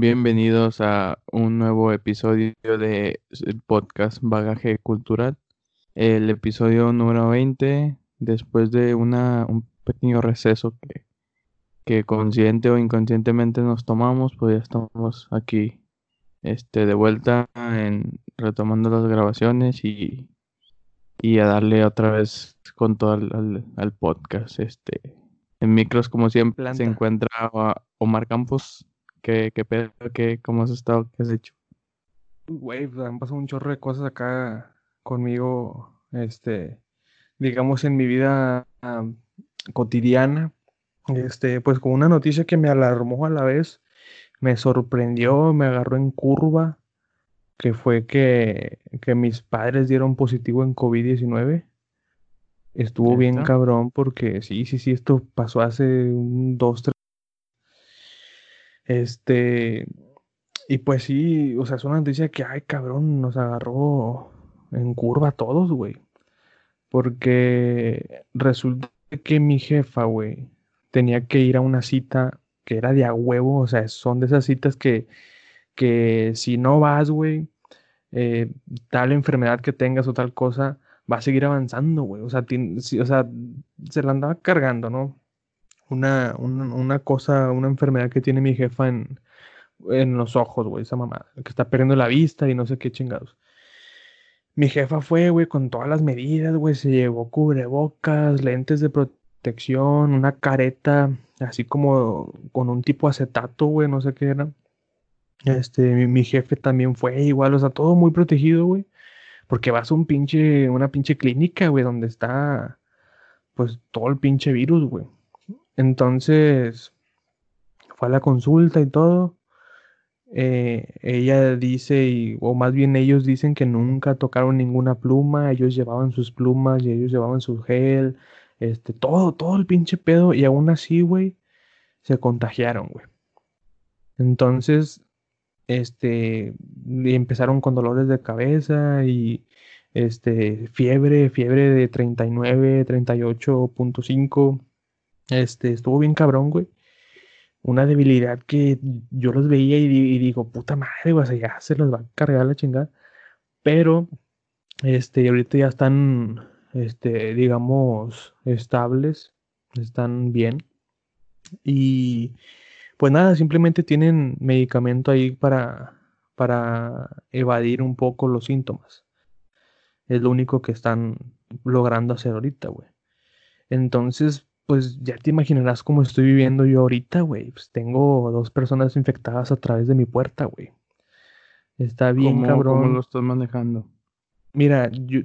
Bienvenidos a un nuevo episodio de podcast Bagaje Cultural. El episodio número 20, después de una, un pequeño receso que, que consciente o inconscientemente nos tomamos, pues ya estamos aquí este, de vuelta en retomando las grabaciones y, y a darle otra vez con todo al, podcast. Este, en micros, como siempre, se encuentra Omar Campos. ¿Qué, qué pedo? ¿Qué, ¿Cómo has estado? ¿Qué has hecho? Güey, pues, han pasado un chorro de cosas acá conmigo, este, digamos, en mi vida cotidiana. Este, pues con una noticia que me alarmó a la vez, me sorprendió, me agarró en curva, que fue que, que mis padres dieron positivo en COVID-19. Estuvo bien cabrón porque sí, sí, sí, esto pasó hace un, dos, tres este, y pues sí, o sea, es una noticia que, ay, cabrón, nos agarró en curva a todos, güey. Porque resulta que mi jefa, güey, tenía que ir a una cita que era de a huevo, o sea, son de esas citas que, que si no vas, güey, eh, tal enfermedad que tengas o tal cosa, va a seguir avanzando, güey. O sea, o sea, se la andaba cargando, ¿no? Una, una, cosa, una enfermedad que tiene mi jefa en, en los ojos, güey, esa mamá, que está perdiendo la vista y no sé qué chingados. Mi jefa fue, güey, con todas las medidas, güey, se llevó cubrebocas, lentes de protección, una careta, así como con un tipo acetato, güey, no sé qué era. Este, mi, jefe también fue igual, o sea, todo muy protegido, güey. Porque vas a un pinche, una pinche clínica, güey, donde está, pues, todo el pinche virus, güey. Entonces, fue a la consulta y todo. Eh, ella dice, o más bien ellos dicen que nunca tocaron ninguna pluma, ellos llevaban sus plumas y ellos llevaban su gel, este, todo, todo el pinche pedo, y aún así, güey, se contagiaron, güey. Entonces, este, empezaron con dolores de cabeza y, este, fiebre, fiebre de 39, 38.5 este, estuvo bien cabrón, güey. Una debilidad que yo los veía y, digo, puta madre, güey, o ya se los va a cargar la chingada. Pero, este, ahorita ya están, este, digamos, estables, están bien. Y, pues nada, simplemente tienen medicamento ahí para, para evadir un poco los síntomas. Es lo único que están logrando hacer ahorita, güey. Entonces, pues ya te imaginarás cómo estoy viviendo yo ahorita, güey. Pues tengo dos personas infectadas a través de mi puerta, güey. Está bien, cabrón. ¿Cómo lo estás manejando? Mira, yo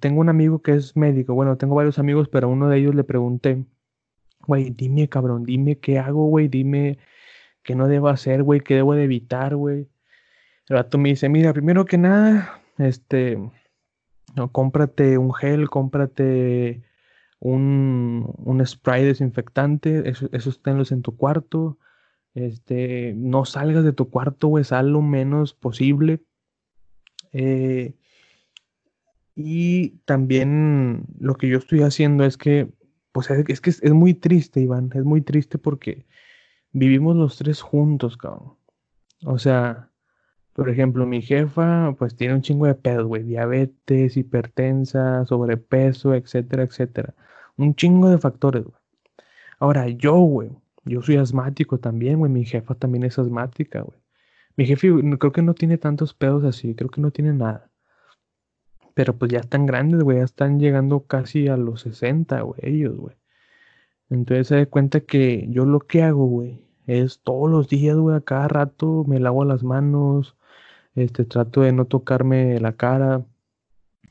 tengo un amigo que es médico. Bueno, tengo varios amigos, pero a uno de ellos le pregunté, güey, dime, cabrón, dime qué hago, güey, dime qué no debo hacer, güey, qué debo de evitar, güey. El rato me dice, mira, primero que nada, este, no, cómprate un gel, cómprate un, spray desinfectante, eso, esos tenlos en tu cuarto. Este, no salgas de tu cuarto, güey, sal lo menos posible. Eh, y también lo que yo estoy haciendo es que, pues es, que es, es, muy triste, Iván, es muy triste porque vivimos los tres juntos, cabrón. O sea, por ejemplo, mi jefa, pues tiene un chingo de pedos, güey, diabetes, hipertensa, sobrepeso, etcétera, etcétera. Un chingo de factores, güey. Ahora, yo, güey, yo soy asmático también, güey. Mi jefa también es asmática, güey. Mi jefe creo que no tiene tantos pedos así, creo que no tiene nada. Pero pues ya están grandes, güey, ya están llegando casi a los 60, güey, ellos, güey. Entonces se da cuenta que yo lo que hago, güey, es todos los días, güey, a cada rato me lavo las manos, este, trato de no tocarme la cara,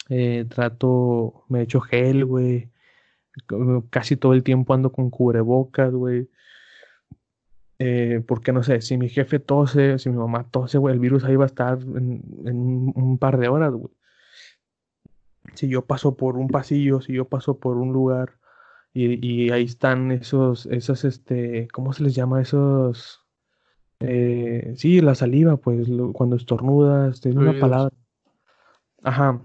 eh, trato, me echo gel, güey, casi todo el tiempo ando con cubrebocas, güey. Eh, porque no sé, si mi jefe tose, si mi mamá tose, güey, el virus ahí va a estar en, un, par de horas, güey. Si yo paso por un pasillo, si yo paso por un lugar y, ahí están esos, esos, este, ¿cómo se les llama? Esos, eh, sí, la saliva, pues, cuando estornudas, tiene una palabra. Ajá.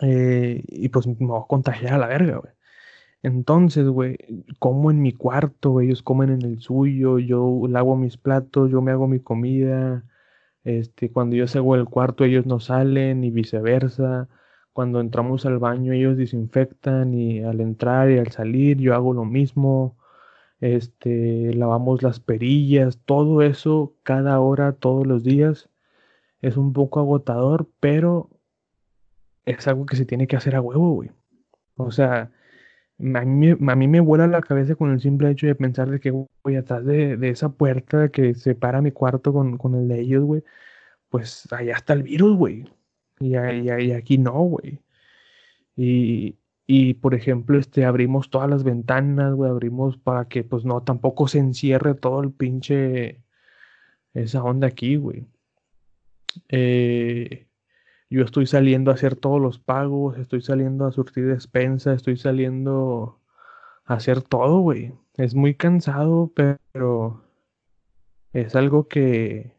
Eh, y pues me voy a contagiar a la verga, güey. Entonces, güey, como en mi cuarto, ellos comen en el suyo, yo lavo mis platos, yo me hago mi comida. Este, cuando yo salgo del cuarto, ellos no salen y viceversa. Cuando entramos al baño, ellos desinfectan y al entrar y al salir, yo hago lo mismo. Este, lavamos las perillas, todo eso cada hora, todos los días. Es un poco agotador, pero es algo que se tiene que hacer a huevo, güey. O sea, a mí, me vuela la cabeza con el simple hecho de pensar de que, voy atrás de, esa puerta que separa mi cuarto con, con el de ellos, güey, pues allá está el virus, güey. Y, y, aquí no, güey. Y, y, por ejemplo, este, abrimos todas las ventanas, güey, abrimos para que, pues no, tampoco se encierre todo el pinche, esa onda aquí, güey. Eh, yo estoy saliendo a hacer todos los pagos, estoy saliendo a surtir despensa, estoy saliendo a hacer todo, güey. Es muy cansado, pero es algo que,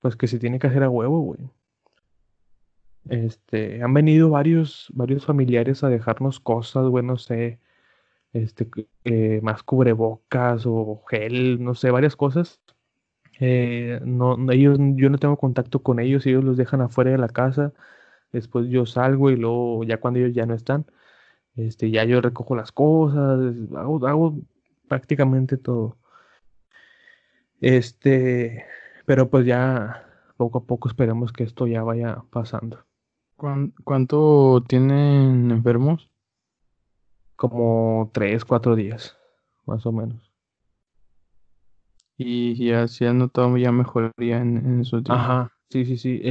pues que se tiene que hacer a huevo, güey. Este, han venido varios, varios familiares a dejarnos cosas, güey, no sé, este, eh, más cubrebocas o gel, no sé, varias cosas eh, no, ellos, yo no tengo contacto con ellos, ellos los dejan afuera de la casa, después yo salgo y luego ya cuando ellos ya no están, este, ya yo recojo las cosas, hago, hago prácticamente todo. Este, pero pues ya poco a poco esperemos que esto ya vaya pasando. ¿Cuánto tienen enfermos? Como tres, cuatro días, más o menos. Y ya se ha notado ya mejoría en, en esos días. Ajá, sí, sí, sí.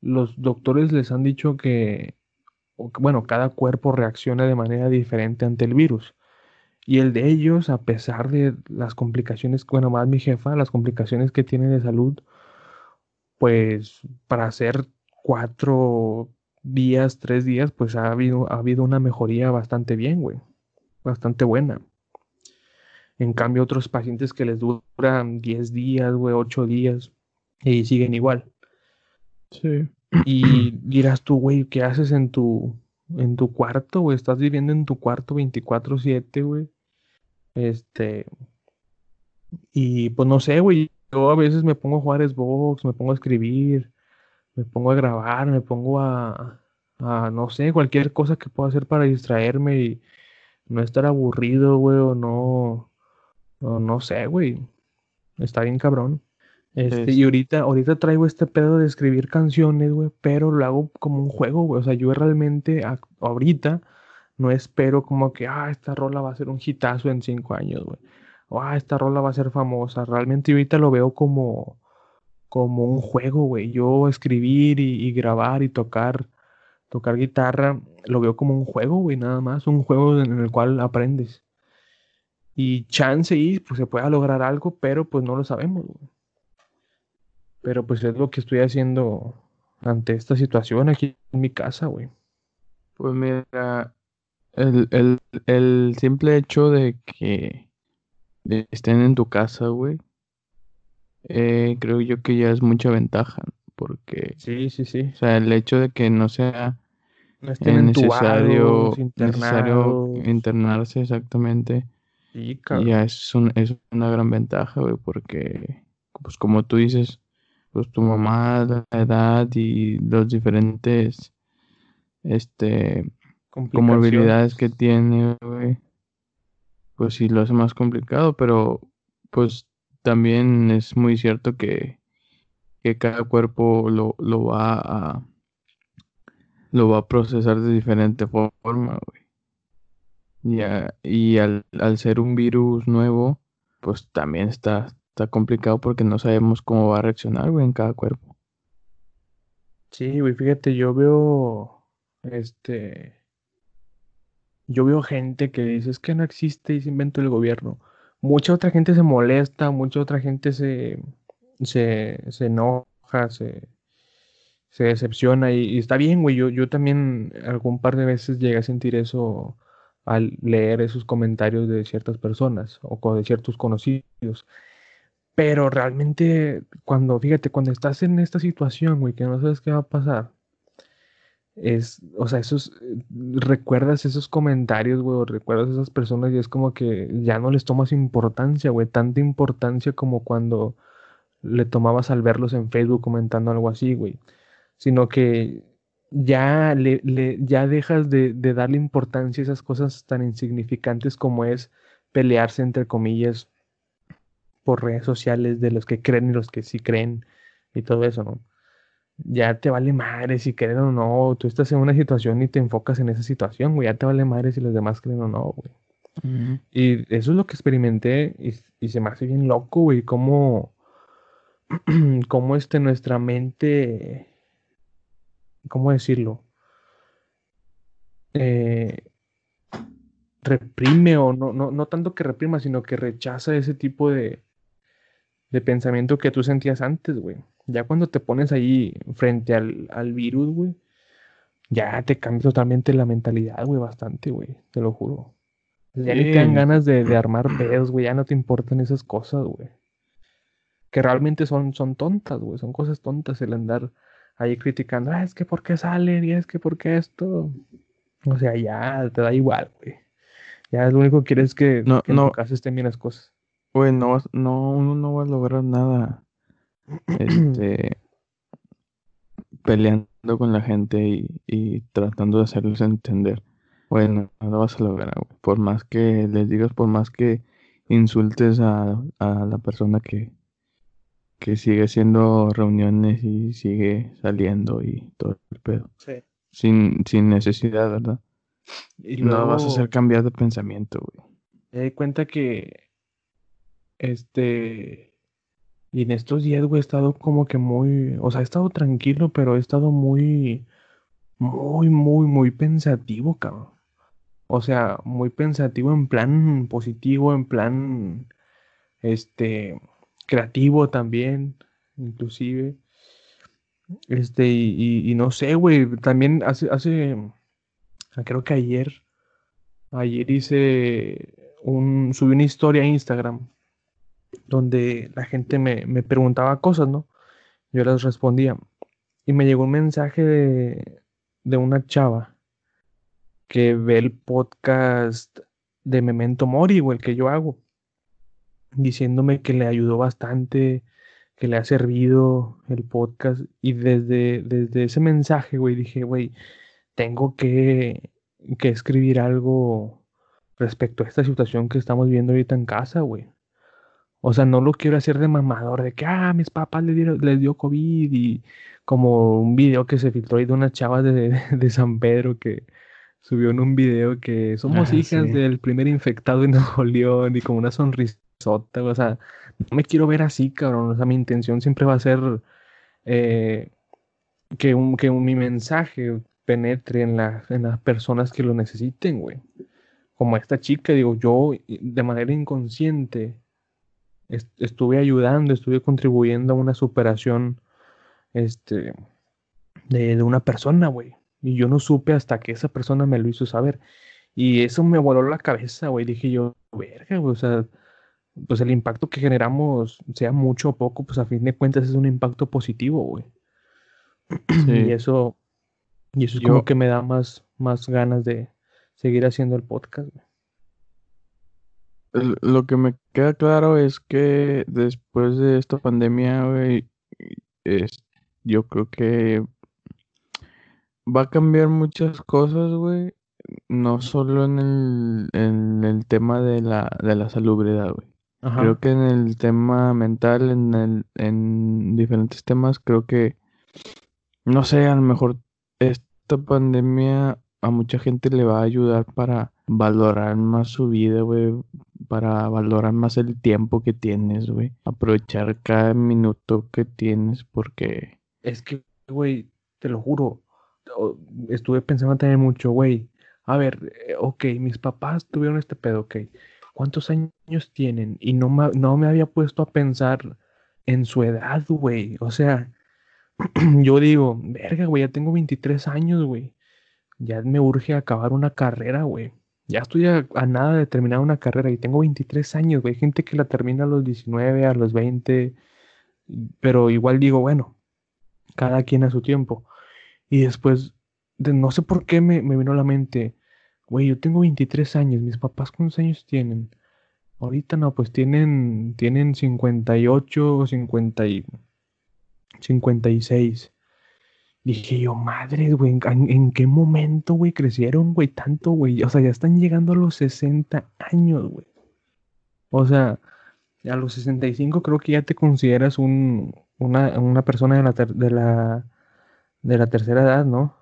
los doctores les han dicho que, bueno, cada cuerpo reacciona de manera diferente ante el virus. Y el de ellos, a pesar de las complicaciones, bueno, más mi jefa, las complicaciones que tiene de salud, pues para hacer cuatro días, tres días, pues ha habido, ha habido una mejoría bastante bien, güey. Bastante buena. En cambio, otros pacientes que les duran 10 días, güey, 8 días, y siguen igual. Sí. Y dirás tú, güey, ¿qué haces en tu, en tu cuarto, güey? Estás viviendo en tu cuarto 24/7, güey. Este. Y pues no sé, güey. Yo a veces me pongo a jugar Xbox, me pongo a escribir, me pongo a grabar, me pongo a, a no sé, cualquier cosa que pueda hacer para distraerme y no estar aburrido, güey, o no, no, no sé, güey. Está bien cabrón. Este, y ahorita, ahorita traigo este pedo de escribir canciones, güey, pero lo hago como un juego, güey. O sea, yo realmente ahorita no espero como que, ah, esta rola va a ser un hitazo en cinco años, güey. O, ah, esta rola va a ser famosa. Realmente ahorita lo veo como, como un juego, güey. Yo escribir y, grabar y tocar, tocar guitarra, lo veo como un juego, güey, nada más. Un juego en el cual aprendes. Y chance y pues se pueda lograr algo, pero pues no lo sabemos. Pero pues es lo que estoy haciendo ante esta situación aquí en mi casa, güey. Pues mira, el, simple hecho de que estén en tu casa, güey, eh, creo yo que ya es mucha ventaja, porque... Sí, sí, sí. O sea, el hecho de que no sea necesario, necesario internarse exactamente ya es, es una gran ventaja, güey, porque, pues como tú dices, pues tu mamá, la edad y los diferentes, este, comorbilidades que tiene, güey, pues sí lo hace más complicado, pero pues también es muy cierto que, que cada cuerpo lo, lo va a lo va a procesar de diferente forma, güey. Ya, y al, ser un virus nuevo, pues también está, está complicado porque no sabemos cómo va a reaccionar, en cada cuerpo. Sí, güey, fíjate, yo veo, este, yo veo gente que dice, es que no existe y se inventó el gobierno. Mucha otra gente se molesta, mucha otra gente se, se, se enoja, se, se decepciona y, está bien, güey. Yo, yo también algún par de veces llegué a sentir eso al leer esos comentarios de ciertas personas o de ciertos conocidos. Pero realmente, cuando, fíjate, cuando estás en esta situación, güey, que no sabes qué va a pasar, es, o sea, esos, recuerdas esos comentarios, güey, o recuerdas esas personas y es como que ya no les tomas importancia, güey, tanta importancia como cuando le tomabas al verlos en Facebook comentando algo así, güey, sino que ya, le, ya dejas de, de darle importancia a esas cosas tan insignificantes como es pelearse, entre comillas, por redes sociales de los que creen y los que sí creen y todo eso, ¿no? Ya te vale madre si creen o no, tú estás en una situación y te enfocas en esa situación, güey, ya te vale madre si los demás creen o no, güey. Y eso es lo que experimenté y, se me hace bien loco, güey, cómo, cómo este, nuestra mente, ¿cómo decirlo? Eh, reprime o no, no, no tanto que reprima, sino que rechaza ese tipo de, de pensamiento que tú sentías antes, güey. Ya cuando te pones ahí frente al, al virus, güey, ya te cambia totalmente la mentalidad, güey, bastante, güey, te lo juro. Ya ni te dan ganas de, de armar pedos, güey, ya no te importan esas cosas, güey. Que realmente son, son tontas, güey, son cosas tontas el andar ahí criticando, ah, es que por qué salen y es que por qué esto. O sea, ya te da igual, güey. Ya lo único que quieres es que, no, que no. en tu casa estén bien las cosas. Güey, no, no, uno no va a lograr nada este, peleando con la gente y, y tratando de hacerles entender. Bueno, no lo vas a lograr, güey. Por más que les digas, por más que insultes a, a la persona que, que sigue haciendo reuniones y sigue saliendo y todo el pedo. Sí. Sin, sin necesidad, ¿verdad? Y No vas a hacer cambiar de pensamiento, güey. me di cuenta que, este, y en estos días, güey, he estado como que muy, o sea, he estado tranquilo, pero he estado muy, muy, muy, muy pensativo, cabrón. O sea, muy pensativo en plan positivo, en plan, este, creativo también, inclusive. Este, y, y- no sé, güey, también hace, hace, creo que ayer, ayer hice un, subí una historia a Instagram donde la gente me, me preguntaba cosas, ¿no? Yo les respondía. Y me llegó un mensaje de, de una chava que ve el podcast de Memento Mori, o el que yo hago, diciéndome que le ayudó bastante, que le ha servido el podcast. Y desde, desde ese mensaje, güey, dije, güey, tengo que, que escribir algo respecto a esta situación que estamos viendo ahorita en casa, güey. O sea, no lo quiero hacer de mamador, de que, ah, mis papás les, dieron, les dio COVID y como un video que se filtró ahí de una chava de, de San Pedro que subió en un video que somos Ah, hijas sí. del primer infectado en Nuevo León y como una sonrisota, o sea, no me quiero ver así, cabrón, o sea, mi intención siempre va a ser eh, que, un, que un- mi mensaje penetre en, la- en las personas que lo necesiten, güey. Como esta chica, digo, yo de manera inconsciente est- estuve ayudando, estuve contribuyendo a una superación este, de, de una persona, güey. Y yo no supe hasta que esa persona me lo hizo saber. Y eso me voló la cabeza, güey. Dije yo, verga, güey, o sea, pues el impacto que generamos, sea mucho o poco, pues a fin de cuentas es un impacto positivo, güey. Y eso, y eso es Yo- como que me da más, más ganas de seguir haciendo el podcast, güey. Lo que me queda claro es que después de esta pandemia, güey, es, yo creo que va a cambiar muchas cosas, güey. No solo en el, en el tema de la, de la salubridad, güey. Ajá. Creo que en el tema mental, en el, en diferentes temas, creo que, no sé, a lo mejor esta pandemia a mucha gente le va a ayudar para valorar más su vida, güey, para valorar más el tiempo que tienes, güey, aprovechar cada minuto que tienes porque, Es que, güey, te lo juro, estuve pensando también mucho, güey. A ver, eh, ok, mis papás tuvieron este pedo, ok. ¿Cuántos años tienen? Y no me, no me había puesto a pensar en su edad, güey. O sea, yo digo, verga, güey, ya tengo 23 años, güey. Ya me urge acabar una carrera, güey. Ya estoy a, nada de terminar una carrera y tengo 23 años, güey. Gente que la termina a los 19, a los 20, pero igual digo, bueno, cada quien a su tiempo. Y después no sé por qué me, me vino a la mente, güey, yo tengo 23 años, mis papás cuántos años tienen. Ahorita no, pues tienen, tienen 58 o 50 y 56. Dije yo, madre, güey, ¿en, qué momento, güey, crecieron, güey, tanto, güey? O sea, ya están llegando a los 60 años, güey. O sea, a los 65 creo que ya te consideras un, una, persona de la, de, la, de la tercera edad, ¿no?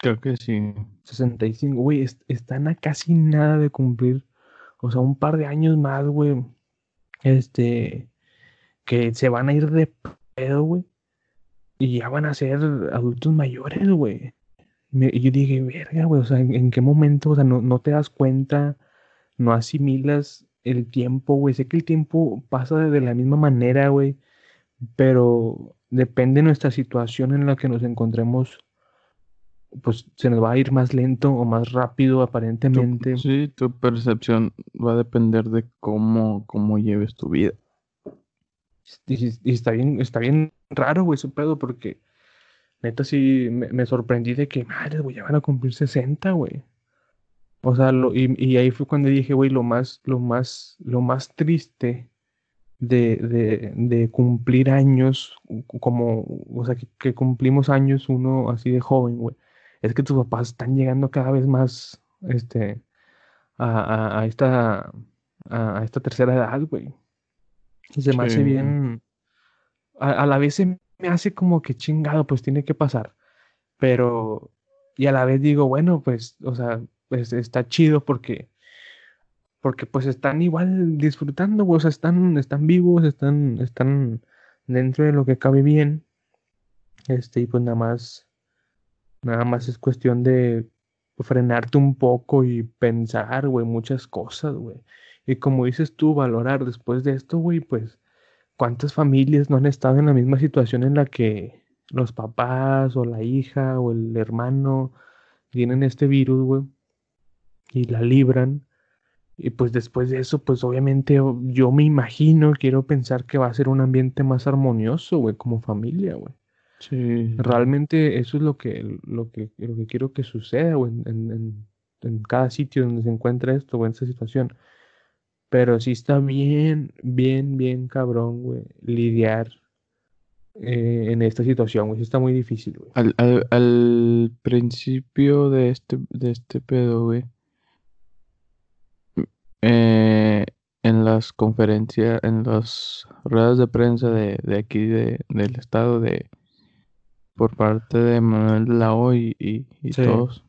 Creo que sí. 65, güey, están a casi nada de cumplir. O sea, un par de años más, güey. Este, que se van a ir de pedo, güey. Y ya van a ser adultos mayores, güey. Y yo dije, verga, güey, o sea, ¿en, qué momento? O sea, no, no te das cuenta, no asimilas el tiempo, güey. Sé que el tiempo pasa de la misma manera, güey. Pero depende de nuestra situación en la que nos encontremos pues se nos va a ir más lento o más rápido aparentemente. sí, tu percepción va a depender de cómo, cómo lleves tu vida. Y, está bien, está bien raro, güey, su pedo, porque neta sí me, sorprendí de que, madre, güey, ya van a cumplir 60, güey. O sea, lo, y, ahí fue cuando dije, güey, lo más, lo más, lo más triste de, de, de cumplir años, como, o sea, que, que cumplimos años uno así de joven, güey es que tus papás están llegando cada vez más este, a, esta, a, esta tercera edad, güey. Se me hace bien. A, la vez se me hace como que chingado, pues tiene que pasar. Pero. Y a la vez digo, bueno, pues, o sea, pues está chido porque. Porque pues están igual disfrutando. O sea, están, están vivos, están, están dentro de lo que cabe bien. Este, y pues nada más Nada más es cuestión de frenarte un poco y pensar, güey, muchas cosas, güey. Y como dices tú, valorar después de esto, güey, pues, ¿cuántas familias no han estado en la misma situación en la que los papás o la hija o el hermano tienen este virus, güey, y la libran? Y pues después de eso, pues obviamente yo me imagino, quiero pensar que va a ser un ambiente más armonioso, güey, como familia, güey. Sí. Realmente eso es lo que, lo que, lo que quiero que suceda, en, cada sitio donde se encuentra esto, o en esta situación. Pero sí está bien, bien, bien cabrón, güey, lidiar eh, en esta situación, güey. Sí está muy difícil, güey. Al, principio de este, de este pedo, güey. Eh, en las conferencias, en las ruedas de prensa de, de aquí de, del estado de, por parte de Manuel de la O y, y, todos,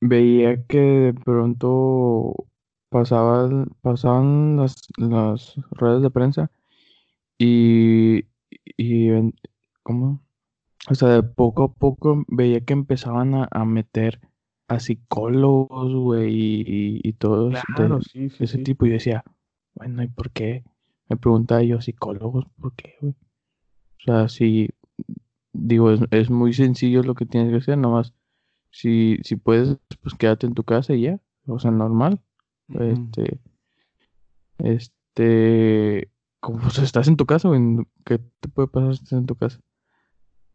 veía que de pronto pasaban, pasaban las, las redes de prensa y, y ¿cómo? O sea, de poco a poco veía que empezaban a, meter a psicólogos, güey, y, y, todos de, ese tipo. Y decía, bueno, ¿y por qué? Me preguntaba yo, psicólogos, ¿por qué, güey? O sea, si digo, es, muy sencillo lo que tienes que hacer, nomás si, si puedes, pues quédate en tu casa y ya, o sea, normal. Este, este, como pues, estás en tu casa, ¿qué te puede pasar si estás en tu casa?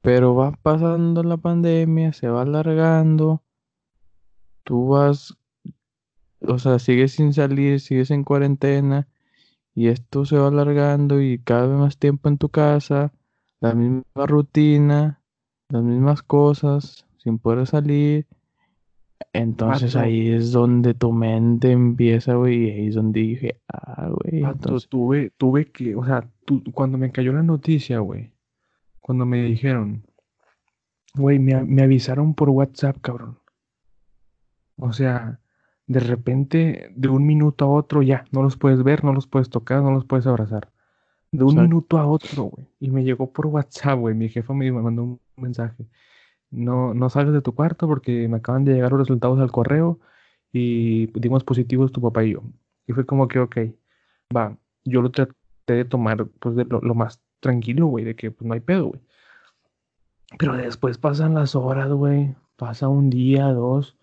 Pero va pasando la pandemia, se va alargando, tú vas, o sea, sigues sin salir, sigues en cuarentena, y esto se va alargando y cada vez más tiempo en tu casa la misma rutina, las mismas cosas, sin poder salir. Entonces ahí es donde tu mente empieza, güey, y ahí es donde dije, ah, güey. Entonces... tuve, tuve que, o sea, cuando me cayó la noticia, güey, cuando me dijeron, güey, me, me avisaron por WhatsApp, cabrón. O sea, de repente, de un minuto a otro, ya, no los puedes ver, no los puedes tocar, no los puedes abrazar de un minuto a otro, güey. Y me llegó por WhatsApp, güey. Mi jefa me mandó un mensaje. No, no salgas de tu cuarto porque me acaban de llegar los resultados al correo y dimos positivos tu papá y yo. Y fue como que, ok, va. Yo lo traté de tomar, pues, de lo, más tranquilo, güey, de que, pues, no hay pedo, güey. Pero después pasan las horas, güey. Pasa un día, dos.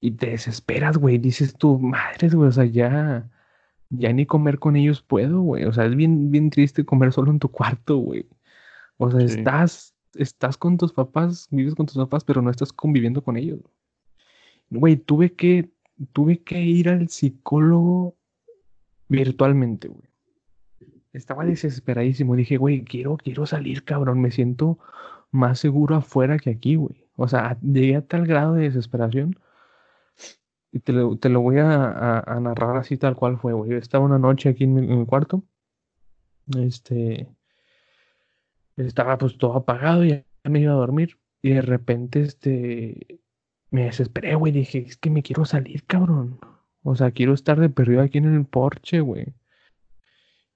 Y te desesperas, güey. Dices tú, madres, güey, o sea, ya ya ni comer con ellos puedo, güey. O sea, es bien, bien triste comer solo en tu cuarto, güey. O sea, estás estás con tus papás, vives con tus papás, pero no estás conviviendo con ellos. Güey, tuve que, tuve que ir al psicólogo virtualmente, güey. Estaba desesperadísimo. Dije, güey, quiero, quiero salir, cabrón. Me siento más seguro afuera que aquí, güey. O sea, llegué a tal grado de desesperación. Y te lo, voy a, narrar así tal cual fue, güey. Estaba una noche aquí en mi, cuarto. Este. Estaba pues todo apagado y ya me iba a dormir. Y de repente, este. Me desesperé, güey. Dije, es que me quiero salir, cabrón. O sea, quiero estar de perdido aquí en el porche, güey.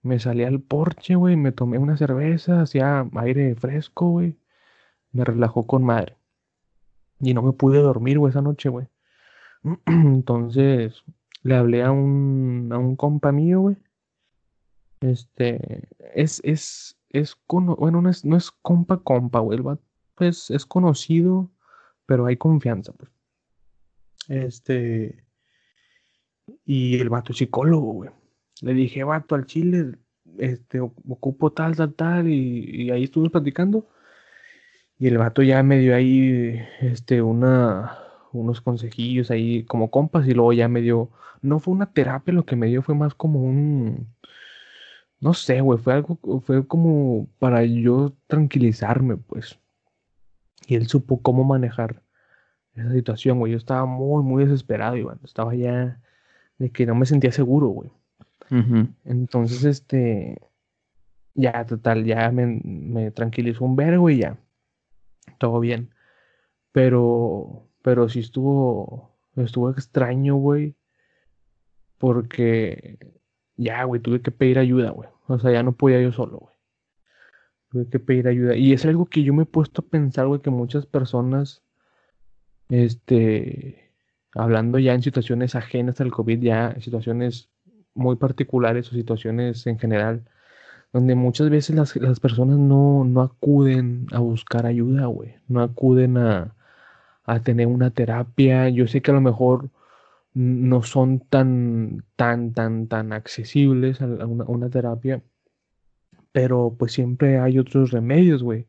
Me salí al porche, güey. Me tomé una cerveza, hacía aire fresco, güey. Me relajó con madre. Y no me pude dormir, güey, esa noche, güey. Entonces, le hablé a un, a un compa mío, güey. Este, es, es, es, bueno, no es, no es compa compa, güey. pues es conocido, pero hay confianza, pues. Este, y el vato es psicólogo, güey. Le dije, vato, al chile, este, ocupo tal, tal, tal, y, y ahí estuvimos platicando. Y el vato ya me dio ahí, este, una, unos consejillos ahí como compas y luego ya me dio, no fue una terapia lo que me dio, fue más como un, no sé, güey, fue algo, fue como para yo tranquilizarme, pues. Y él supo cómo manejar esa situación, güey. Yo estaba muy, muy desesperado, Iván. Estaba ya de que no me sentía seguro, güey. Entonces, este, ya, total, ya me, me tranquilizó un vergo y ya, todo bien. Pero, pero sí estuvo, estuvo extraño, güey. Porque ya, güey, tuve que pedir ayuda, güey. O sea, ya no podía yo solo, güey. Tuve que pedir ayuda. Y es algo que yo me he puesto a pensar, güey, que muchas personas, este, hablando ya en situaciones ajenas al COVID, ya en situaciones muy particulares o situaciones en general, donde muchas veces las, las personas no, no acuden a buscar ayuda, güey. No acuden a, a tener una terapia. Yo sé que a lo mejor no son tan, tan, tan, tan accesibles a una, terapia, pero pues siempre hay otros remedios, güey.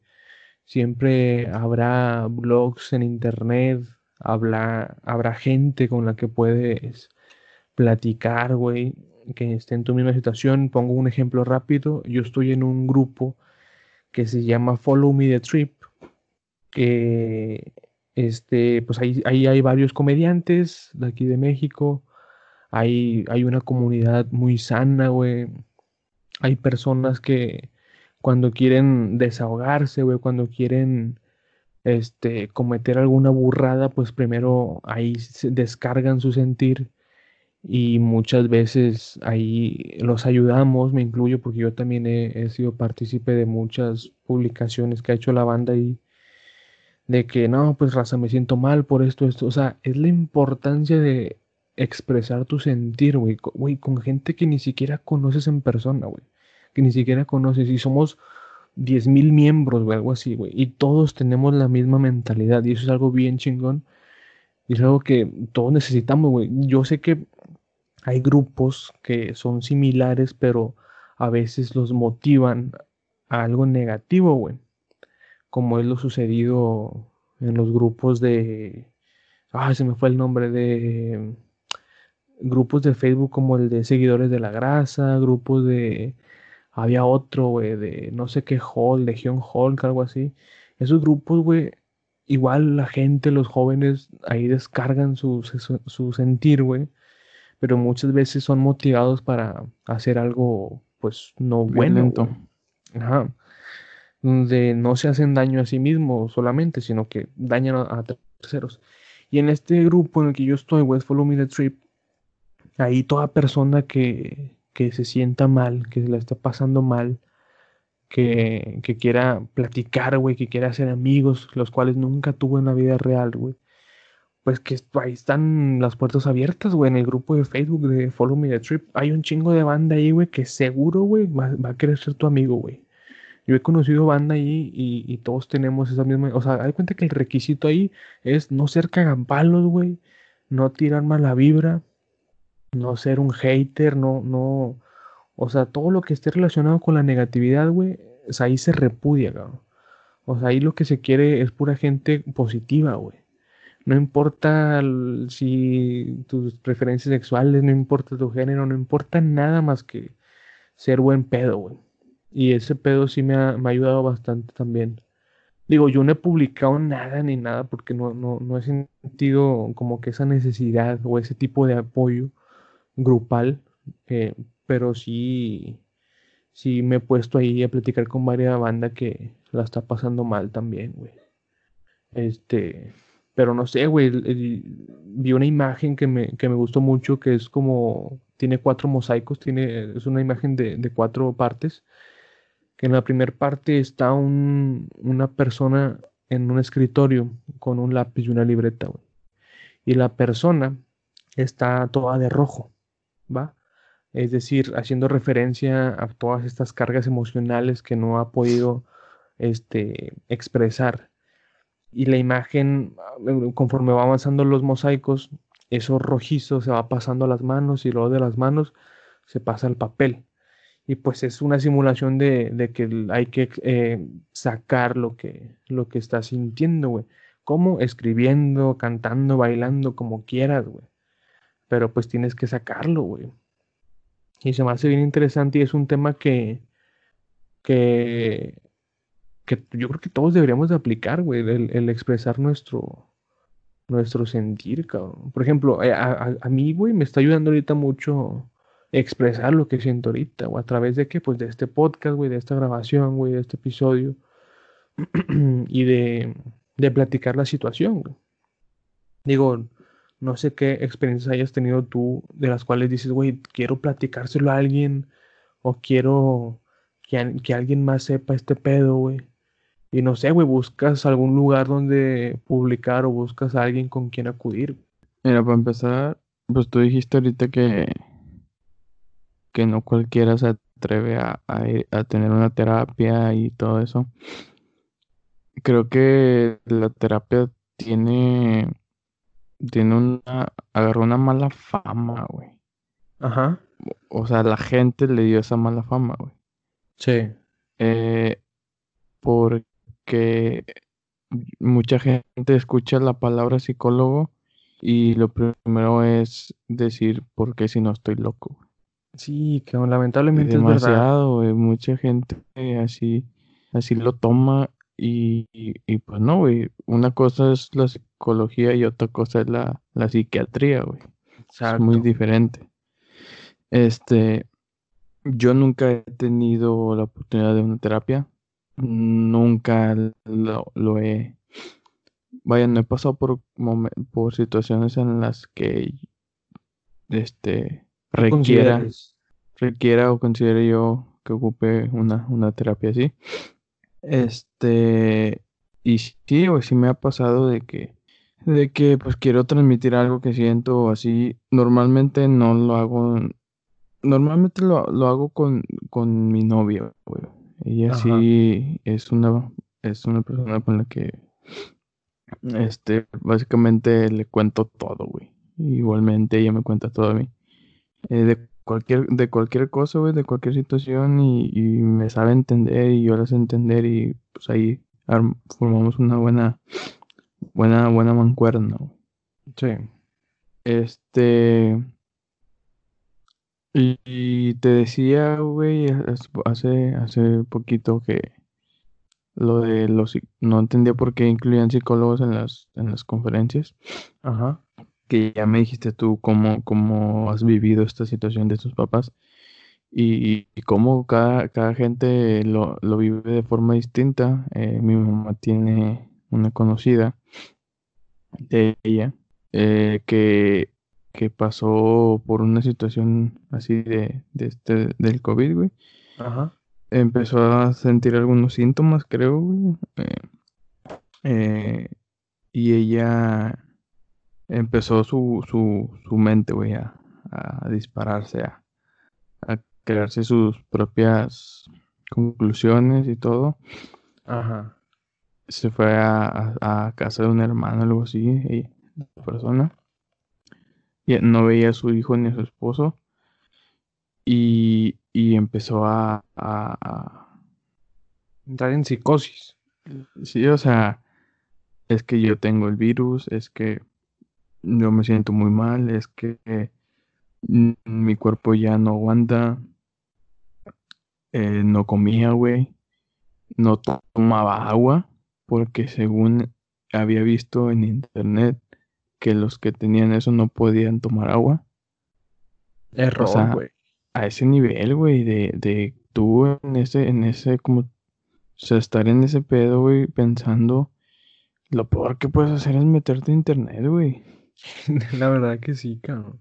Siempre habrá blogs en internet, habrá, habrá gente con la que puedes platicar, güey, que esté en tu misma situación. Pongo un ejemplo rápido. Yo estoy en un grupo que se llama Follow Me the Trip, que este, pues ahí, hay varios comediantes de aquí de México. Hay, hay una comunidad muy sana, güey. Hay personas que cuando quieren desahogarse, güey, cuando quieren este, cometer alguna burrada, pues primero ahí descargan su sentir y muchas veces ahí los ayudamos, me incluyo porque yo también he, he sido partícipe de muchas publicaciones que ha hecho la banda y de que no, pues raza, me siento mal por esto, esto. O sea, es la importancia de expresar tu sentir, güey, güey, con gente que ni siquiera conoces en persona, güey, que ni siquiera conoces y somos 10.000 miembros, güey, algo así, güey, y todos tenemos la misma mentalidad y eso es algo bien chingón y es algo que todos necesitamos, güey. Yo sé que hay grupos que son similares, pero a veces los motivan a algo negativo, güey como es lo sucedido en los grupos de... Ah, se me fue el nombre de... Grupos de Facebook como el de Seguidores de la Grasa, grupos de... Había otro, güey, de no sé qué Hall, Legión Hulk, algo así. Esos grupos, güey, igual la gente, los jóvenes, ahí descargan su, su, sentir, güey. Pero muchas veces son motivados para hacer algo, pues, no bueno. Ajá donde no se hacen daño a sí mismos solamente, sino que dañan a, terceros. Y en este grupo en el que yo estoy, West Follow Me the Trip, ahí toda persona que, que se sienta mal, que se la está pasando mal, que, que quiera platicar, güey, que quiera hacer amigos, los cuales nunca tuvo en la vida real, güey. Pues que ahí están las puertas abiertas, güey, en el grupo de Facebook de Follow Me the Trip. Hay un chingo de banda ahí, güey, que seguro, güey, va, va a querer ser tu amigo, güey. Yo he conocido banda ahí y, todos tenemos esa misma. O sea, hay cuenta que el requisito ahí es no ser cagampalos, güey. No tirar mala vibra. No ser un hater. No, no. O sea, todo lo que esté relacionado con la negatividad, güey. ahí se repudia, cabrón. O sea, ahí lo que se quiere es pura gente positiva, güey. No importa si tus preferencias sexuales, no importa tu género, no importa nada más que ser buen pedo, güey. Y ese pedo sí me ha, me ha ayudado bastante también. Digo, yo no he publicado nada ni nada porque no, no, no he sentido como que esa necesidad o ese tipo de apoyo grupal, eh, pero sí, sí me he puesto ahí a platicar con varias bandas que la está pasando mal también, güey. Este, pero no sé, güey, vi una imagen que me, que me gustó mucho, que es como, tiene cuatro mosaicos, tiene, es una imagen de, de cuatro partes que en la primera parte está una persona en un escritorio con un lápiz y una libreta, Y la persona está toda de rojo, ¿va? Es decir, haciendo referencia a todas estas cargas emocionales que no ha podido este, expresar. Y la imagen, conforme va avanzando los mosaicos, esos rojizos se va pasando a las manos y luego de las manos se pasa al papel y pues es una simulación de, que hay que eh, sacar lo que, lo que estás sintiendo, güey. ¿Cómo? Escribiendo, cantando, bailando, como quieras, güey. Pero pues tienes que sacarlo, güey. Y se me hace bien interesante y es un tema que, que, que yo creo que todos deberíamos de aplicar, güey, el, expresar nuestro, nuestro sentir, cabrón. Por ejemplo, eh, a mí, güey, me está ayudando ahorita mucho expresar lo que siento ahorita, o a través de qué, pues de este podcast, güey, de esta grabación, güey, de este episodio, y de, de platicar la situación, güey. Digo, no sé qué experiencias hayas tenido tú de las cuales dices, güey, quiero platicárselo a alguien, o quiero que, que alguien más sepa este pedo, güey. Y no sé, güey, buscas algún lugar donde publicar o buscas a alguien con quien acudir. Mira, para empezar, pues tú dijiste ahorita que que no cualquiera se atreve a, tener una terapia y todo eso. Creo que la terapia tiene, tiene una, agarró una mala fama, güey. Ajá. O sea, la gente le dio esa mala fama, güey. Sí. Eh, porque mucha gente escucha la palabra psicólogo y lo primero es decir, ¿por qué si no estoy loco? Sí, que lamentablemente es demasiado, Mucha gente así, así lo toma y, pues no, güey. Una cosa es la psicología y otra cosa es la, psiquiatría, güey. Es muy diferente. Este, yo nunca he tenido la oportunidad de una terapia. Nunca lo, lo he. Vaya, no he pasado por, por situaciones en las que este requiera, requiera o considere yo que ocupe una, una terapia así. Este, y sí, o sí me ha pasado de que, de que pues quiero transmitir algo que siento así. Normalmente no lo hago, normalmente lo, hago con, con mi novia, güey. Ella sí es una, es una persona con la que, este, básicamente le cuento todo, güey. Igualmente ella me cuenta todo a mí. Eh, de cualquier, de cualquier cosa, güey, de cualquier situación y, me sabe entender y yo la sé entender y pues ahí formamos una buena, buena, buena mancuerna, Sí. Este... Y, te decía, güey, hace, hace poquito que lo de los... No entendía por qué incluían psicólogos en las, en las conferencias. Ajá que ya me dijiste tú cómo, cómo has vivido esta situación de tus papás y, cómo cada, cada gente lo, vive de forma distinta. Eh, mi mamá tiene una conocida de ella eh, que, que, pasó por una situación así de, este, del COVID, güey. Ajá. Empezó a sentir algunos síntomas, creo, güey. Eh, y ella empezó su, su, su mente, güey, a, dispararse, a, crearse sus propias conclusiones y todo. Ajá. Se fue a, casa de un hermano, algo así, y, persona. Y no veía a su hijo ni a su esposo. Y, y empezó a, entrar en psicosis. Sí, o sea, es que yo tengo el virus, es que yo me siento muy mal, es que mi cuerpo ya no aguanta, eh, no comía, güey, no tomaba agua, porque según había visto en internet que los que tenían eso no podían tomar agua. Error, güey. a ese nivel, güey, de, de tú en ese, en ese, como, o sea, estar en ese pedo, güey, pensando, lo peor que puedes hacer es meterte a internet, güey. La verdad que sí, cabrón.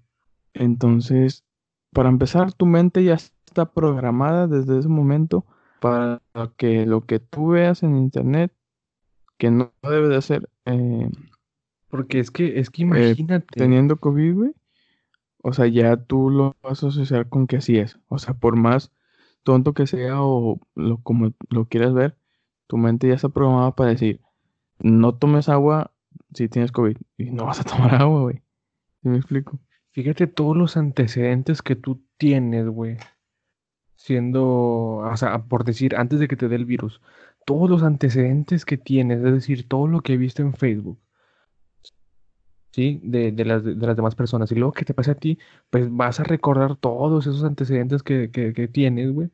Entonces, para empezar, tu mente ya está programada desde ese momento para que lo que tú veas en internet, que no debe de hacer, eh, porque es que, es que eh, imagínate. teniendo COVID, güey, o sea, ya tú lo vas a asociar con que así es. O sea, por más tonto que sea o lo, como lo quieras ver, tu mente ya está programada para decir, no tomes agua si tienes COVID. Y no vas a tomar agua, güey. ¿Sí me explico? Fíjate todos los antecedentes que tú tienes, güey. Siendo, o sea, por decir, antes de que te dé el virus, todos los antecedentes que tienes, es decir, todo lo que he visto en Facebook, ¿sí? De, de, las, de las demás personas. Y luego que te pase a ti, pues vas a recordar todos esos antecedentes que, que, tienes, güey.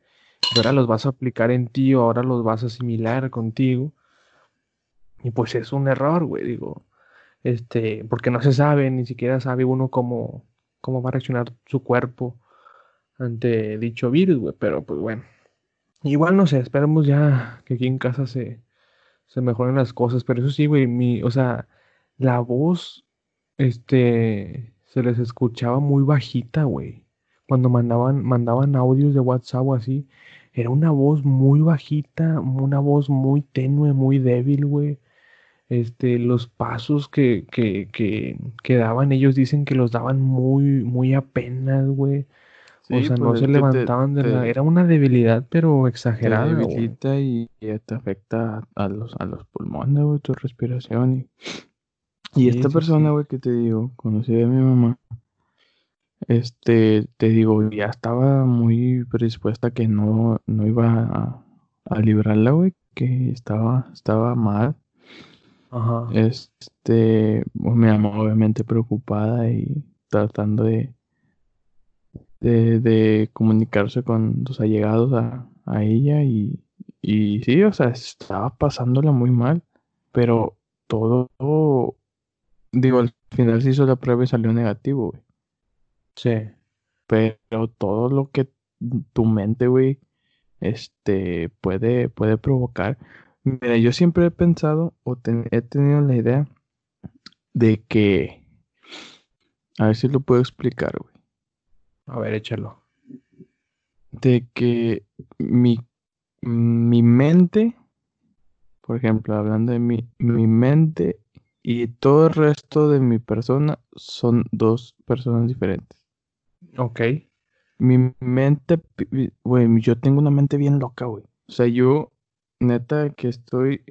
Ahora los vas a aplicar en ti, o ahora los vas a asimilar contigo. Y pues es un error, güey, digo. Este, porque no se sabe, ni siquiera sabe uno cómo, cómo va a reaccionar su cuerpo ante dicho virus, güey. Pero pues bueno. Igual no sé, esperemos ya que aquí en casa se, se mejoren las cosas. Pero eso sí, güey, mi, o sea, la voz este, se les escuchaba muy bajita, güey. Cuando mandaban, mandaban audios de WhatsApp o así, era una voz muy bajita, una voz muy tenue, muy débil, güey. Este, los pasos que, que, que, que daban, ellos dicen que los daban muy, muy apenas, güey. o sea, no pues se levantaban de la... Era una debilidad, pero exagerada. debilita y, te afecta a los, a los pulmones, güey, tu respiración. Y y esta persona, güey, que te digo, conocida de mi mamá, este, te digo, ya estaba muy predispuesta que no, no iba a, librarla, güey, que estaba, estaba mal. Ajá. Este, pues, mi mamá obviamente preocupada y tratando de, de, comunicarse con los allegados a, a ella y, y sí, o sea, estaba pasándola muy mal, pero todo Digo, al final se hizo la prueba y salió negativo, güey. Sí. Pero todo lo que tu mente, güey, este, puede, puede provocar. Mira, yo siempre he pensado o he tenido la idea de que, a ver si lo puedo explicar, güey. A ver, échalo. De que mi, mi mente, por ejemplo, hablando de mi, mi mente y todo el resto de mi persona son dos personas diferentes. Ok. Mi mente, güey, yo tengo una mente bien loca, güey. O sea, yo, neta, que estoy,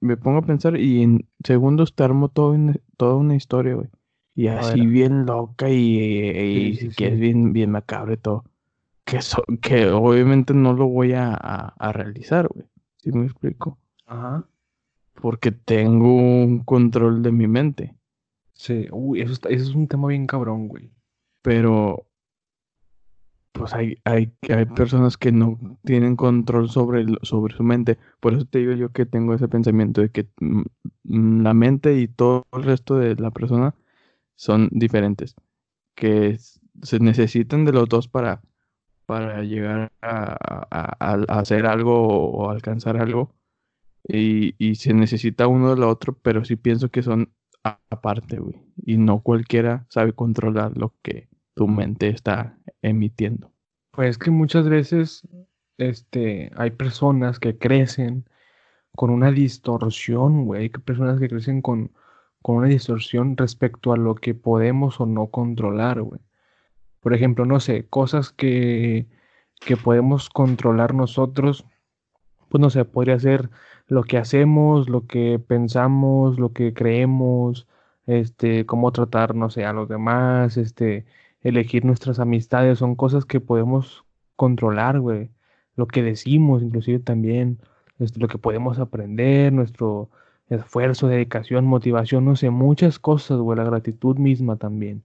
me pongo a pensar y en segundos te armo todo toda una historia, güey. Y así bien loca y, si quieres bien, bien macabre todo. Que, que obviamente no lo voy a, a realizar, güey. ¿Sí me explico? Ajá porque tengo un control de mi mente. Sí, uy, eso, eso es un tema bien cabrón, güey. Pero, pues hay, hay, hay personas que no tienen control sobre, sobre su mente. Por eso te digo yo que tengo ese pensamiento de que mm, la mente y todo el resto de la persona son diferentes. Que se necesitan de los dos para, para llegar a, a hacer algo o alcanzar algo y, se necesita uno de lo otro, pero sí pienso que son aparte, güey. Y no cualquiera sabe controlar lo que tu mente está emitiendo. Pues que muchas veces este, hay personas que crecen con una distorsión, güey. Hay personas que crecen con, con una distorsión respecto a lo que podemos o no controlar, güey. Por ejemplo, no sé, cosas que, que podemos controlar nosotros, pues no sé, podría ser lo que hacemos, lo que pensamos, lo que creemos, este, cómo tratar, no sé, a los demás, este, elegir nuestras amistades, son cosas que podemos controlar, güey. Lo que decimos, inclusive también, este, lo que podemos aprender, nuestro esfuerzo, dedicación, motivación, no sé, muchas cosas, güey, la gratitud misma también,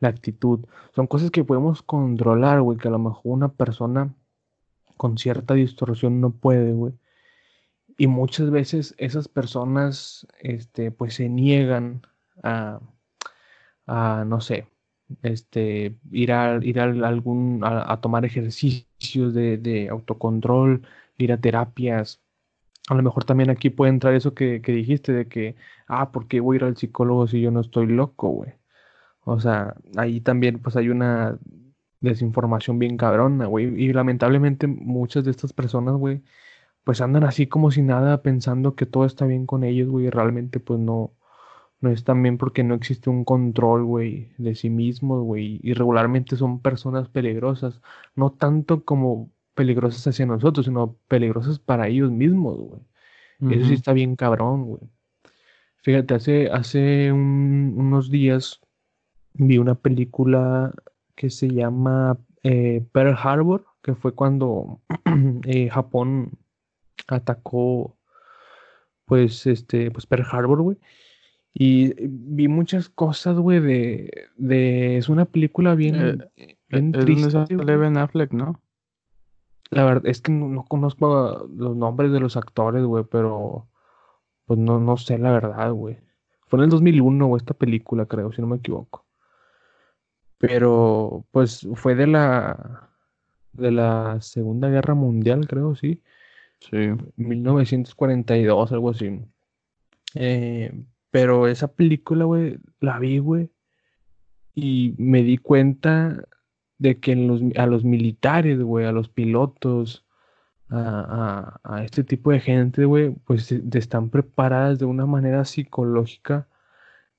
la actitud, son cosas que podemos controlar, güey, que a lo mejor una persona con cierta distorsión no puede, güey. Y muchas veces esas personas, este, pues se niegan a, a no sé, este, ir a, ir a algún, a, tomar ejercicios de, de, autocontrol, ir a terapias. A lo mejor también aquí puede entrar eso que, que, dijiste de que, ah, ¿por qué voy a ir al psicólogo si yo no estoy loco, güey? O sea, ahí también pues hay una desinformación bien cabrona, güey. Y lamentablemente muchas de estas personas, güey, pues andan así como si nada pensando que todo está bien con ellos, güey. Realmente pues no, no es también porque no existe un control, güey, de sí mismos, güey. Y regularmente son personas peligrosas. No tanto como peligrosas hacia nosotros, sino peligrosas para ellos mismos, güey. Eso sí está bien cabrón, güey. Fíjate, hace, hace unos días vi una película que se llama eh, Pearl Harbor, que fue cuando eh, Japón atacó, pues, este, pues Pearl Harbor, güey. Y vi muchas cosas, güey, de, de... Es una película bien, eh, bien triste. Ben Affleck, ¿no? La verdad es que no, conozco los nombres de los actores, güey, pero... Pues no, no sé la verdad, güey. Fue en el 2001, güey, esta película, creo, si no me equivoco. Pero, pues, fue de la... De la Segunda Guerra Mundial, creo, sí. Sí. 1942, algo así. Eh, pero esa película, güey, la vi, güey. Y me di cuenta de que a los militares, güey, a los pilotos, a, este tipo de gente, güey, pues están preparadas de una manera psicológica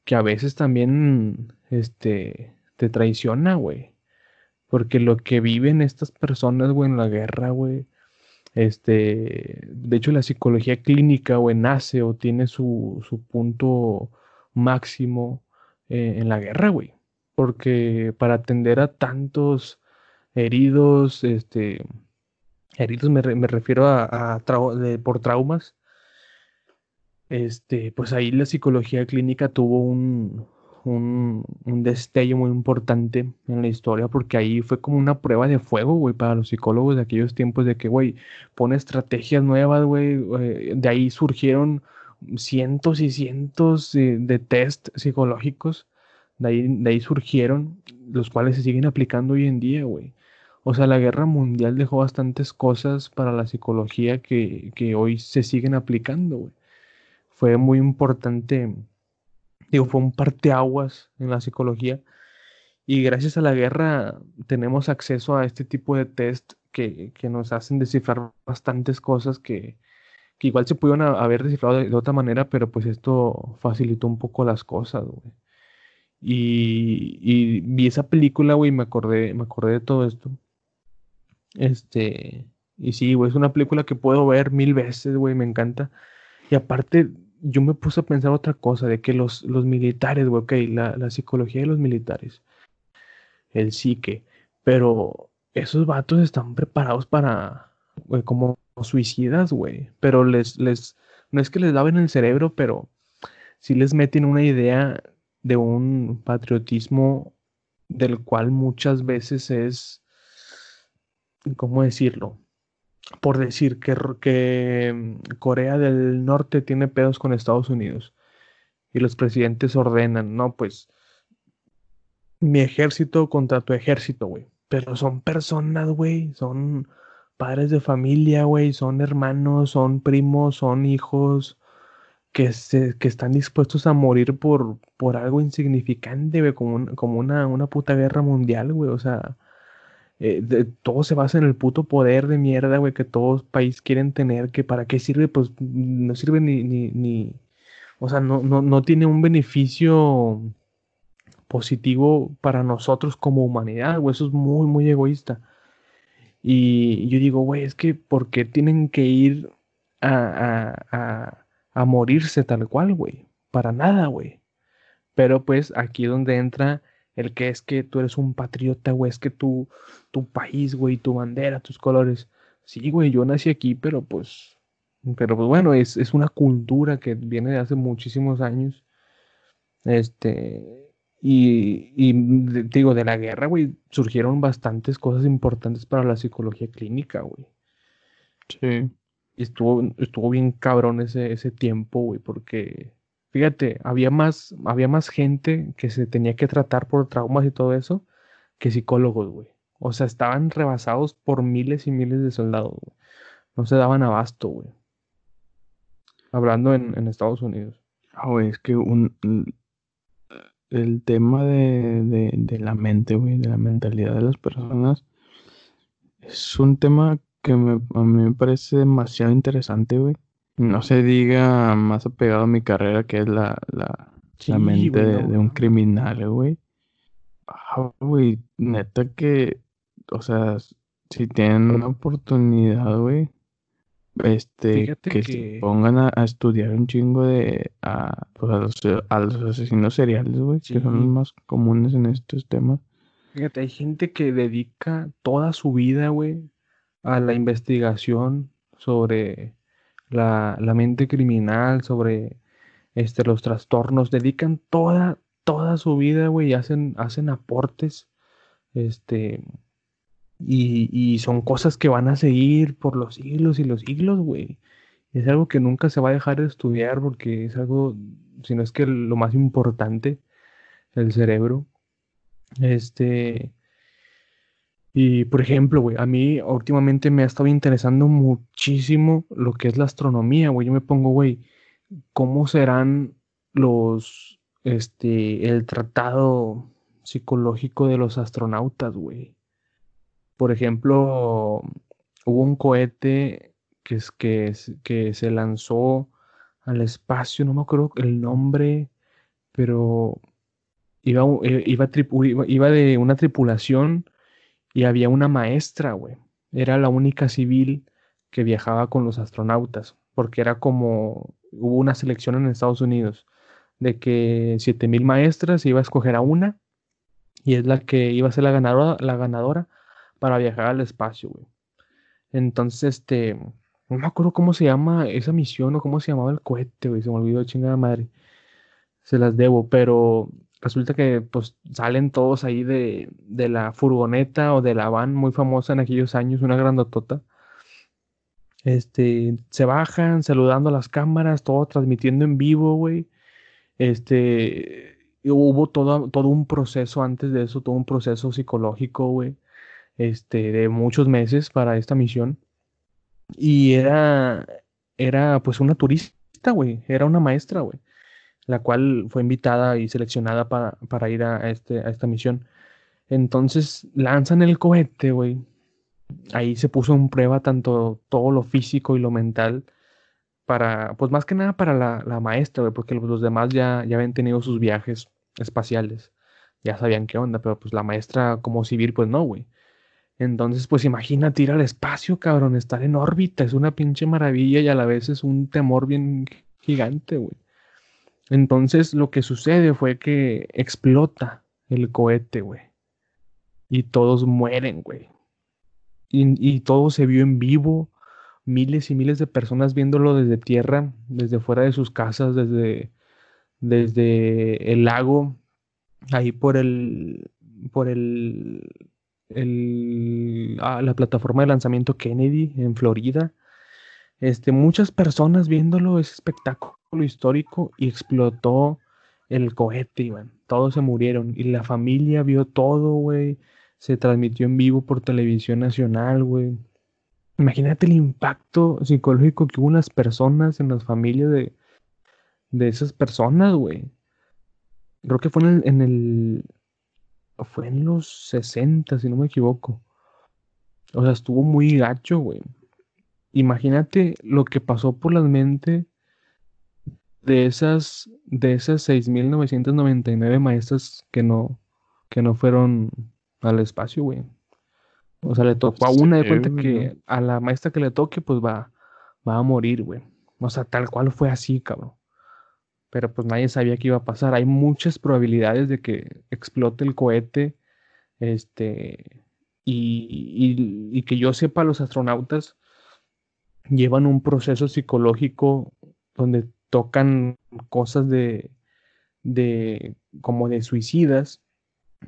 que a veces también, este, te traiciona, güey. Porque lo que viven estas personas, güey, en la guerra, güey, este, de hecho, la psicología clínica, o nace o tiene su, punto máximo eh, en la guerra, güey. Porque para atender a tantos heridos, este, heridos me, refiero a, por traumas, este, pues ahí la psicología clínica tuvo un, un, destello muy importante en la historia porque ahí fue como una prueba de fuego, güey, para los psicólogos de aquellos tiempos de que, güey, pone estrategias nuevas, güey, eh, de ahí surgieron cientos y cientos de, test psicológicos, de ahí, de ahí surgieron, los cuales se siguen aplicando hoy en día, güey. O sea, la guerra mundial dejó bastantes cosas para la psicología que, que hoy se siguen aplicando, güey. Fue muy importante Digo, fue un parteaguas en la psicología. Y gracias a la guerra tenemos acceso a este tipo de test que, nos hacen descifrar bastantes cosas que, igual se pudieron haber descifrado de, otra manera, pero pues esto facilitó un poco las cosas, güey. Y, vi esa película, güey, y me acordé, me acordé de todo esto. Este, y sí, güey, es una película que puedo ver mil veces, güey, me encanta. Y aparte, yo me puse a pensar otra cosa, de que los, los militares, güey, ok, la, psicología de los militares, el psique, pero esos vatos están preparados para, güey, como suicidas, güey, pero les, les, no es que les laven el cerebro, pero sí les meten una idea de un patriotismo del cual muchas veces es, ¿cómo decirlo? Por decir que, que mm, Corea del Norte tiene pedos con Estados Unidos y los presidentes ordenan, no, pues mi ejército contra tu ejército, güey. Pero son personas, güey, son padres de familia, güey, son hermanos, son primos, son hijos que, se, que están dispuestos a morir por, por algo insignificante, güey, como, como una, una puta guerra mundial, güey, o sea, eh, todo se basa en el puto poder de mierda, güey, que todos países quieren tener, que para qué sirve, pues no sirve ni, ni, ni o sea, no, no, no tiene un beneficio positivo para nosotros como humanidad, güey, eso es muy, muy egoísta. Y yo digo, güey, es que ¿por qué tienen que ir a, a, a morirse tal cual, güey? Para nada, güey. Pero pues aquí es donde entra el que es que tú eres un patriota, güey, es que tú, tu país, güey, tu bandera, tus colores. Sí, güey, yo nací aquí, pero pues Pero pues bueno, es, es una cultura que viene de hace muchísimos años. Este, y, y digo, de la guerra, güey, surgieron bastantes cosas importantes para la psicología clínica, güey. Sí. Y estuvo, estuvo bien cabrón ese, ese tiempo, güey, porque, fíjate, había más, había más gente que se tenía que tratar por traumas y todo eso que psicólogos, güey. O sea, estaban rebasados por miles y miles de soldados, güey. No se daban abasto, güey. Hablando en, en Estados Unidos. Ah, güey, es que un, el tema de, de, de la mente, güey, de la mentalidad de las personas, es un tema que me, a mí me parece demasiado interesante, güey. No se diga más apegado a mi carrera que es la, la, la mente de, un criminal, güey. Ah, güey, neta que, o sea, si tienen una oportunidad, güey, este, que, se pongan a, estudiar un chingo de, a, pues a, los, a los asesinos seriales, güey, que son los más comunes en estos temas. Fíjate, hay gente que dedica toda su vida, güey, a la investigación sobre la, mente criminal, sobre este, los trastornos, dedican toda, toda su vida, güey, hacen, hacen aportes, este, y, y, son cosas que van a seguir por los siglos y los siglos, güey. Es algo que nunca se va a dejar de estudiar porque es algo, si no es que lo más importante, el cerebro. Este, y por ejemplo, güey, a mí últimamente me ha estado interesando muchísimo lo que es la astronomía, güey. Yo me pongo, güey, ¿cómo serán los, este, el tratado psicológico de los astronautas, güey? Por ejemplo, hubo un cohete que, es, que, que se lanzó al espacio, no me acuerdo el nombre, pero iba, eh, iba, iba de una tripulación y había una maestra, güey. Era la única civil que viajaba con los astronautas, porque era como, hubo una selección en Estados Unidos de que 7000 maestras iba a escoger a una y es la que iba a ser la ganadora, la ganadora para viajar al espacio, güey. Entonces, este, no me acuerdo cómo se llama esa misión o cómo se llamaba el cohete, güey, se me olvidó chingada madre. Se las debo, pero resulta que pues salen todos ahí de, de, la furgoneta o de la van muy famosa en aquellos años, una grandotota. Este, se bajan saludando a las cámaras, todo transmitiendo en vivo, güey. Este, hubo todo, todo un proceso antes de eso, todo un proceso psicológico, güey. Este, de muchos meses para esta misión. Y era, era pues una turista, güey. Era una maestra, güey la cual fue invitada y seleccionada para, ir a, este, a esta misión. Entonces lanzan el cohete, güey. Ahí se puso en prueba tanto todo lo físico y lo mental para, pues más que nada para la, maestra, güey, porque los demás ya, ya habían tenido sus viajes espaciales. Ya sabían qué onda, pero pues la maestra como civil, pues no, güey. Entonces, pues imagínate ir al espacio, cabrón, estar en órbita, es una pinche maravilla y a la vez es un temor bien gigante, güey. Entonces lo que sucede fue que explota el cohete, güey. Y todos mueren, güey. Y, todo se vio en vivo. Miles y miles de personas viéndolo desde tierra, desde fuera de sus casas, desde, desde el lago, ahí por el, por el, el la plataforma de lanzamiento Kennedy en Florida. Este, muchas personas viéndolo ese espectáculo histórico y explotó el cohete. Todos se murieron y la familia vio todo, güey. Se transmitió en vivo por televisión nacional, güey. Imagínate el impacto psicológico que hubo en las personas, en las familias de, de esas personas, güey. Creo que fue en el, en el, Fue en los 60, si no me equivoco. O sea, estuvo muy gacho, güey. Imagínate lo que pasó por la mente de esas, de esas 6.999 maestras que no, que no fueron al espacio, güey. O sea, le tocó a una de cuenta que a la maestra que le toque, pues va, va a morir, güey. O sea, tal cual fue así, cabrón. Pero pues nadie sabía qué iba a pasar. Hay muchas probabilidades de que explote el cohete. Este. Y, y, y que yo sepa, los astronautas llevan un proceso psicológico donde tocan cosas de, de como de suicidas,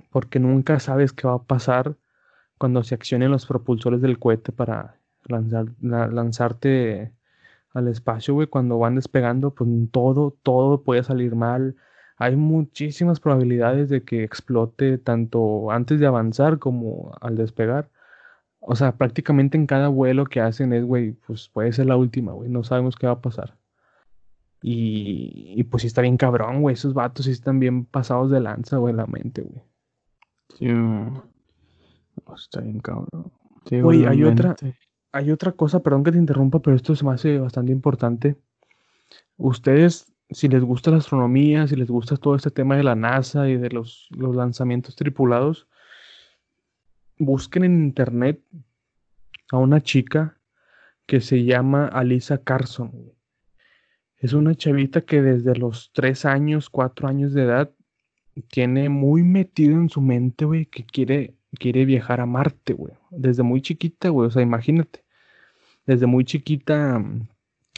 porque nunca sabes qué va a pasar cuando se accionen los propulsores del cohete para lanzar, lanzarte al espacio, güey, cuando van despegando, pues todo, todo puede salir mal. Hay muchísimas probabilidades de que explote tanto antes de avanzar como al despegar. O sea, prácticamente en cada vuelo que hacen es, güey, pues puede ser la última, güey, no sabemos qué va a pasar. Y, pues sí está bien cabrón, güey, esos vatos sí están bien pasados de lanza, güey, la mente, güey. Sí, está bien cabrón. Sí, hay otra, hay otra cosa, perdón que te interrumpa, pero esto se me hace bastante importante. Ustedes, si les gusta la astronomía, si les gusta todo este tema de la NASA y de los, lanzamientos tripulados, busquen en internet a una chica que se llama Alisa Carson. Es una chavita que desde los tres años, cuatro años de edad, tiene muy metido en su mente, güey, que quiere, quiere viajar a Marte, güey. Desde muy chiquita, güey. O sea, imagínate desde muy chiquita mm,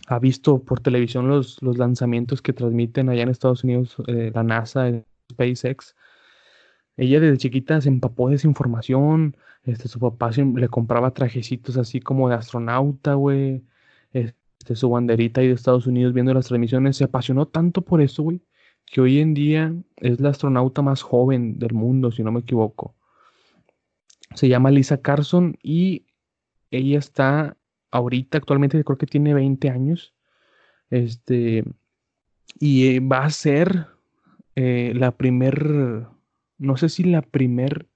ha visto por televisión los, los lanzamientos que transmiten allá en Estados Unidos eh, la NASA, SpaceX. Ella desde chiquita se empapó de esa información. Este, su papá le compraba trajecitos así como de astronauta, güey. Su banderita ahí de Estados Unidos viendo las transmisiones. Se apasionó tanto por eso, güey, que hoy en día es la astronauta más joven del mundo, si no me equivoco. Se llama Lisa Carson y ella está ahorita actualmente creo que tiene 20 años. Este, y eh, va a ser eh, la primer, no sé si la primer,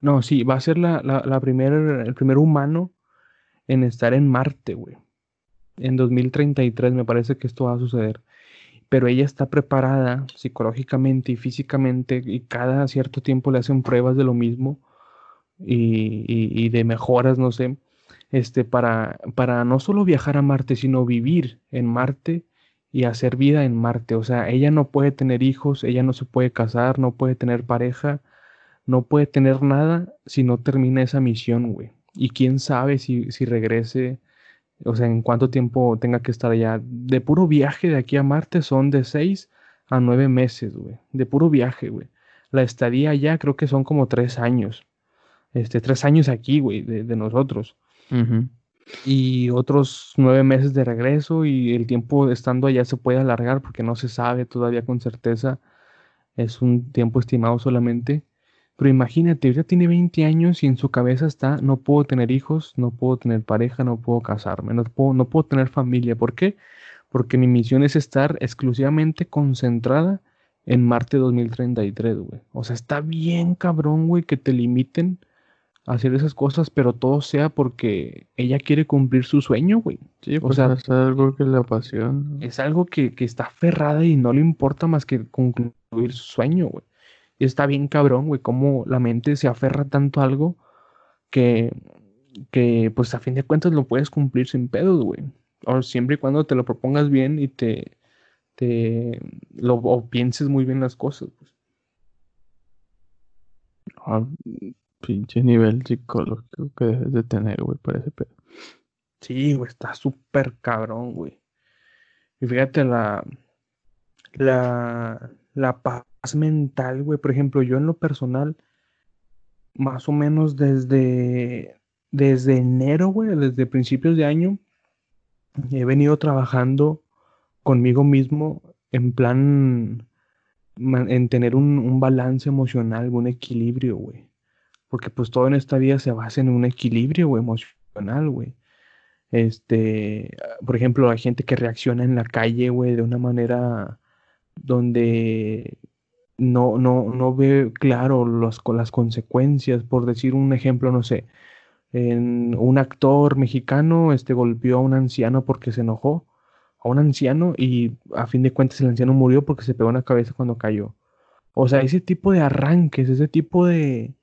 no, sí, va a ser la, la, primer, el primer humano en estar en Marte, güey. En 2033 me parece que esto va a suceder. Pero ella está preparada psicológicamente y físicamente y cada cierto tiempo le hacen pruebas de lo mismo y, de mejoras, no sé este, para, para no solo viajar a Marte, sino vivir en Marte y hacer vida en Marte. O sea, ella no puede tener hijos, ella no se puede casar, no puede tener pareja, no puede tener nada si no termina esa misión, güey. Y quién sabe si, si regrese, o sea, en cuánto tiempo tenga que estar allá. De puro viaje de aquí a Marte son de seis a nueve meses, güey. De puro viaje, güey. La estadía allá creo que son como tres años. Este, tres años aquí, güey, de, de nosotros. Y otros nueve meses de regreso y el tiempo estando allá se puede alargar porque no se sabe todavía con certeza. Es un tiempo estimado solamente. Pero imagínate, ya tiene 20 años y en su cabeza está, no puedo tener hijos, no puedo tener pareja, no puedo casarme, no puedo, no puedo tener familia. ¿Por qué? Porque mi misión es estar exclusivamente concentrada en Marte 2033, güey. O sea, está bien cabrón, güey, que te limiten hacer esas cosas, pero todo sea porque ella quiere cumplir su sueño, güey. Sí, o pues sea, es algo que le apasiona. Es algo que, está aferrada y no le importa más que concluir su sueño, güey. Y está bien cabrón, güey, cómo la mente se aferra tanto a algo que, que, pues a fin de cuentas lo puedes cumplir sin pedos, güey. O siempre y cuando te lo propongas bien y te, te lo, o pienses muy bien las cosas, pues. Ah, pinche nivel psicológico que debes de tener, güey, para ese pedo. Sí, güey, está súper cabrón, güey. Y fíjate la, la, la paz mental, güey. Por ejemplo, yo en lo personal, más o menos desde, desde enero, güey, desde principios de año, he venido trabajando conmigo mismo en plan, en tener un, un balance emocional, un equilibrio, güey. Porque pues todo en esta vida se basa en un equilibrio emocional, güey. Este, por ejemplo, hay gente que reacciona en la calle, güey, de una manera donde no, no, no ve claro los, las consecuencias. Por decir un ejemplo, no sé, en un actor mexicano este, golpeó a un anciano porque se enojó, a un anciano, y a fin de cuentas el anciano murió porque se pegó en la cabeza cuando cayó. O sea, ese tipo de arranques, ese tipo de,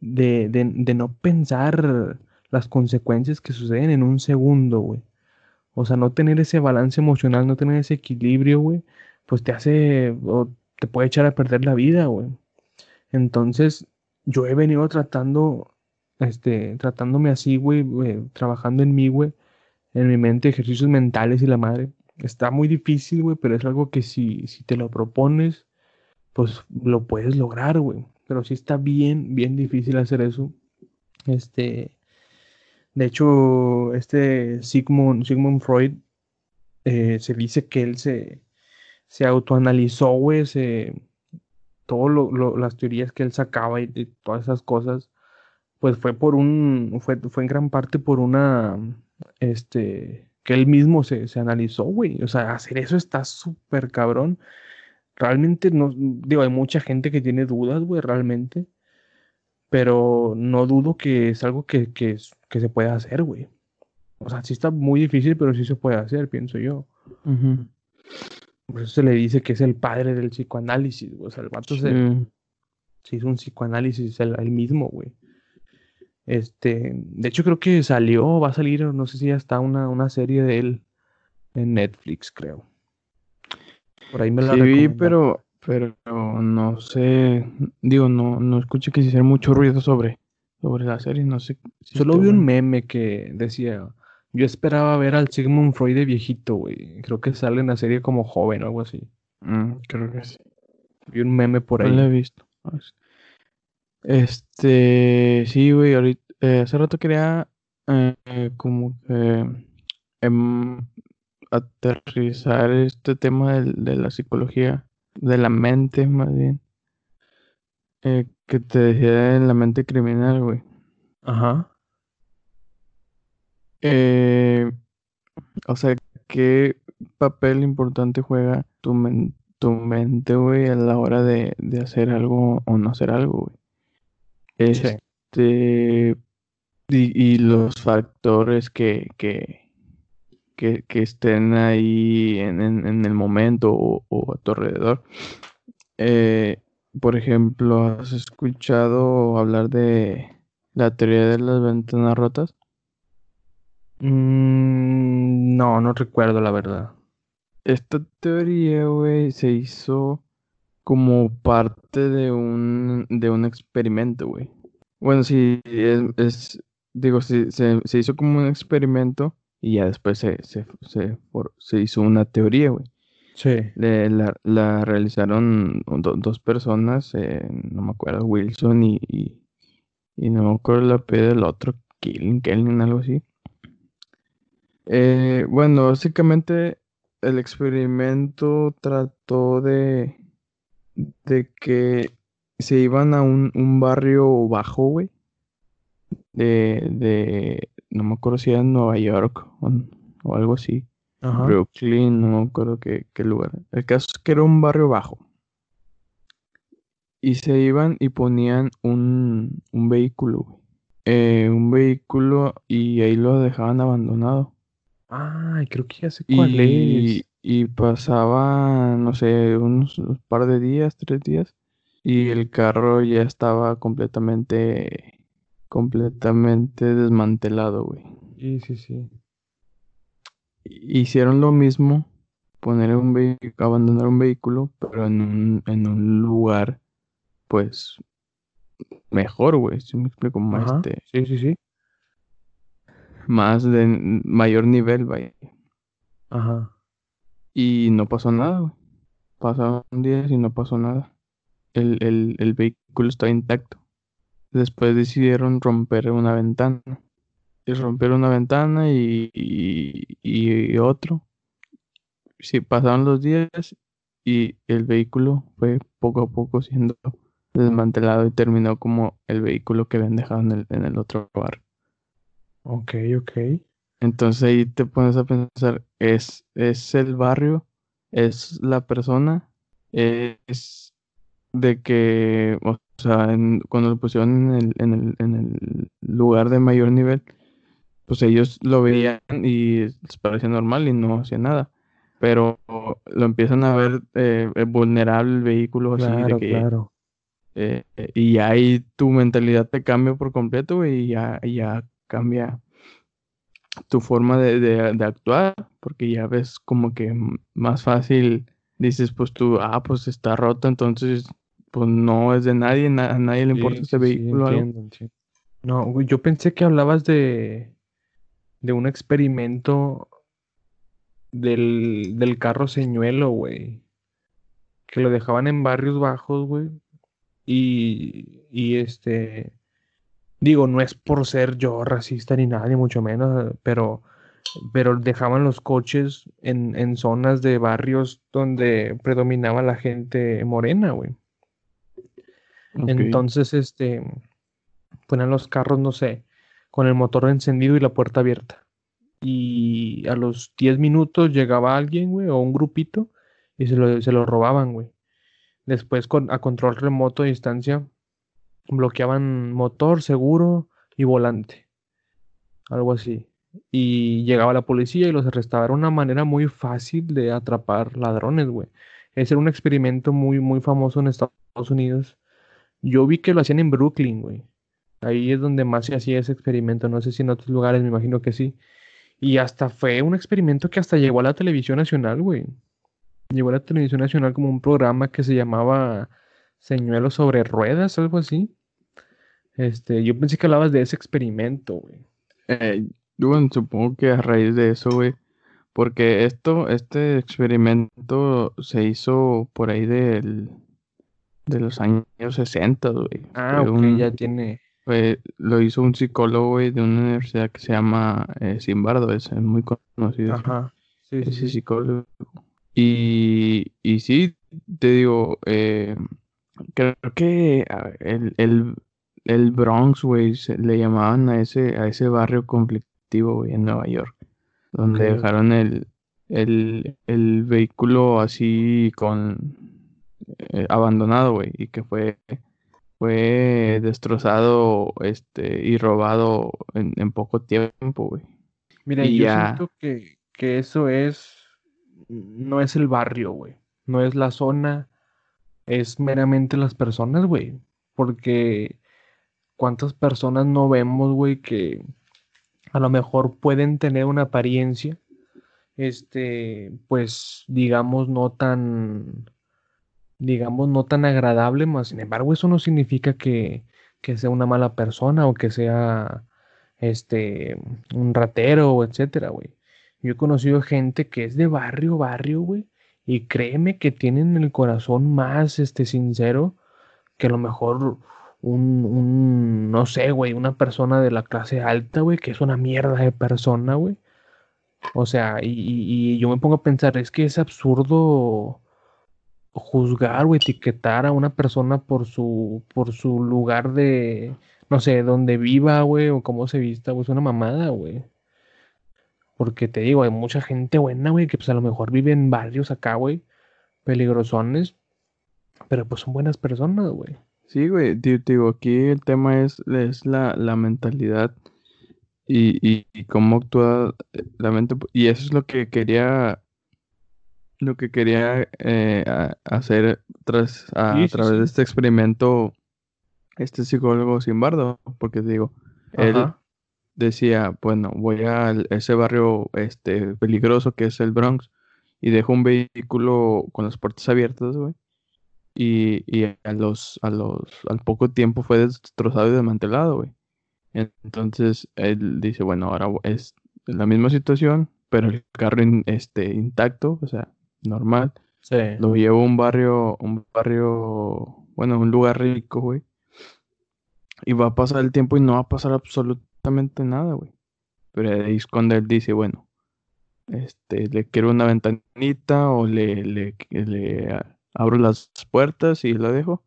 de, de, no pensar las consecuencias que suceden en un segundo, güey. O sea, no tener ese balance emocional, no tener ese equilibrio, güey, pues te hace, te puede echar a perder la vida, güey. Entonces, yo he venido tratando, este, tratándome así, güey, trabajando en mí, güey, en mi mente ejercicios mentales y la madre. Está muy difícil, güey, pero es algo que si, si te lo propones, pues lo puedes lograr, güey. Pero sí está bien, bien difícil hacer eso. Este, de hecho, este Sigmund, Sigmund Freud eh, se dice que él se, se autoanalizó, güey, se, todas las teorías que él sacaba y, todas esas cosas, pues fue por un, fue, fue en gran parte por una, este, que él mismo se, se analizó, güey. O sea, hacer eso está súper cabrón. Realmente no, digo, hay mucha gente que tiene dudas, güey, realmente. Pero no dudo que es algo que, que, que se puede hacer, güey. O sea, sí está muy difícil, pero sí se puede hacer, pienso yo. Por eso se le dice que es el padre del psicoanálisis, güey. O sea, el vato se, hizo un psicoanálisis él, mismo, güey. Este, de hecho creo que salió, va a salir, no sé si ya está una, una serie de él en Netflix, creo. Por ahí me la sí, vi, pero, pero no sé, digo, no, no escuché que se hiciera mucho ruido sobre, sobre la serie, no sé. Solo vi un meme que decía, yo esperaba ver al Sigmund Freud de viejito, güey. Creo que sale en la serie como joven o algo así. Mm, creo que sí. Vi un meme por ahí. No lo he visto. Este, sí, güey, ahorita, eh, hace rato quería eh, como que em, aterrizar este tema de, de, la psicología, de la mente más bien, eh, que te decía de la mente criminal, güey. Ajá. Eh, o sea, ¿qué papel importante juega tu, tu mente, güey, a la hora de, hacer algo o no hacer algo, güey? Este, y, los factores que, que, que, estén ahí en, el momento o, a tu alrededor. Eh, por ejemplo, ¿has escuchado hablar de la teoría de las ventanas rotas? Mm, no, no recuerdo la verdad. Esta teoría, güey, se hizo como parte de un, de un experimento, güey. Bueno, sí, es, digo, se, se, hizo como un experimento y ya después se, se, se, hizo una teoría, güey. Sí. la, la, realizaron dos personas, eh, no me acuerdo, Wilson y, y, no me acuerdo la P del otro, Killing, Kelly, algo así. Eh, bueno, básicamente el experimento trató de, de que se iban a un, barrio bajo, güey. De, de, no me acuerdo si era en Nueva York o, algo así. Brooklyn, no me acuerdo qué, lugar. El caso es que era un barrio bajo. Y se iban y ponían un, un vehículo, güey. Eh, un vehículo y ahí lo dejaban abandonado. Ay, creo que ya sé cuál es. Y pasaba, no sé, unos, par de días, tres días, y el carro ya estaba completamente, completamente desmantelado, güey. Sí, sí, sí. Hicieron lo mismo, poner un vehículo, abandonar un vehículo, pero en un, en un lugar, pues, mejor, güey, si me explico, más este. Sí, sí, sí más de mayor nivel, vaya. Ajá. Y no pasó nada, güey. Pasaron días y no pasó nada. El, el, vehículo está intacto. Después decidieron romper una ventana. Y romper una ventana y, y, otro. Sí, pasaron los días y el vehículo fue poco a poco siendo desmantelado y terminó como el vehículo que habían dejado en el, en el otro bar. Ok, ok. Entonces ahí te pones a pensar, ¿es, es el barrio? ¿Es la persona? ¿Es de que, o sea, cuando lo pusieron en el, en, el, en el lugar de mayor nivel, pues ellos lo veían y les parecía normal y no hacía nada. Pero lo empiezan a ver eh, vulnerable el vehículo así de que... Claro. Eh, y ahí tu mentalidad te cambia por completo y ya, ya cambia tu forma de, actuar, porque ya ves como que más fácil, dices pues tú, ah, pues está roto, entonces pues no es de nadie, a nadie le importa este vehículo. No, yo pensé que hablabas de, de un experimento del, del carro señuelo, güey. Que lo dejaban en barrios bajos, güey. Y, y este, digo, no es por ser yo racista ni nada, ni mucho menos, pero, pero dejaban los coches en, en zonas de barrios donde predominaba la gente morena, güey. Entonces, este, ponían los carros, no sé, con el motor encendido y la puerta abierta. Y a los 10 minutos llegaba alguien, güey, o un grupito, y se lo, se lo robaban, güey. Después, con, a control remoto a distancia, bloqueaban motor, seguro y volante. Algo así. Y llegaba la policía y los arrestaba. Era una manera muy fácil de atrapar ladrones, güey. Ese era un experimento muy, muy famoso en Estados Unidos. Yo vi que lo hacían en Brooklyn, güey. Ahí es donde más se hacía ese experimento. No sé si en otros lugares, me imagino que sí. Y hasta fue un experimento que hasta llegó a la televisión nacional, güey. Llegó a la televisión nacional como un programa que se llamaba Señuelos sobre Ruedas, algo así. Este, yo pensé que hablabas de ese experimento, güey. Eh, bueno, supongo que a raíz de eso, güey, porque esto, este experimento se hizo por ahí del, de los años 60, güey. Ah, ok, un- ya tiene. lo hizo un psicólogo, güey, de una universidad que se llama eh, Zimbardo, es, es muy conocido. Ajá. Sí, sí, ese sí. psicólogo. Y, y sí, te digo, eh, creo que el, el, el Bronx, güey, se- le llamaban a ese, a ese barrio conflictivo, güey, en Nueva York, donde dejaron el, el, el vehículo así con eh, abandonado, güey, y que fue, fue destrozado, este, y robado en, en poco tiempo, güey. Mira, Y yo ya. siento que, que eso es, no es el barrio, güey. No es la zona, es meramente las personas, güey. Porque cuántas personas no vemos, güey, que a lo mejor pueden tener una apariencia, este, pues, digamos, no tan, digamos, no tan agradable, más sin embargo, eso no significa que, que sea una mala persona o que sea, este, un ratero, etcétera, güey. Yo he conocido gente que es de barrio, barrio, güey, y créeme que tienen el corazón más, este, sincero que a lo mejor un, un, no sé, güey, una persona de la clase alta, güey, que es una mierda de persona, güey. O sea, y, y- yo me pongo a pensar, es que es absurdo juzgar o etiquetar a una persona por su, por su lugar de, no sé, donde viva, güey, o cómo se vista, güey, es una mamada, güey. Porque te digo, hay mucha gente buena, güey, que pues a lo mejor vive en barrios acá, güey, peligrosones, pero pues son buenas personas, güey. Sí, güey, digo, aquí el tema es, es la, la mentalidad y, y, y cómo actúa eh, la mente. Y eso es lo que quería, lo que quería eh, a- hacer tras, a, Sí, sí, través de este experimento, este psicólogo Simbardo, porque digo, él decía, bueno, voy a ese barrio este, peligroso que es el Bronx y dejo un vehículo con las puertas abiertas, güey. Y, y a los, a los, al poco tiempo fue destrozado y desmantelado, güey. Entonces él dice, bueno, ahora es la misma situación, pero el carro in- este, intacto, o sea, normal. Sí. Lo llevo a un barrio, un barrio, bueno, un lugar rico, güey. Y va a pasar el tiempo y no va a pasar absolutamente nada, güey. Pero ahí es cuando él dice, bueno, este, le quiero una ventanita o le, le, le abro las puertas y lo dejo.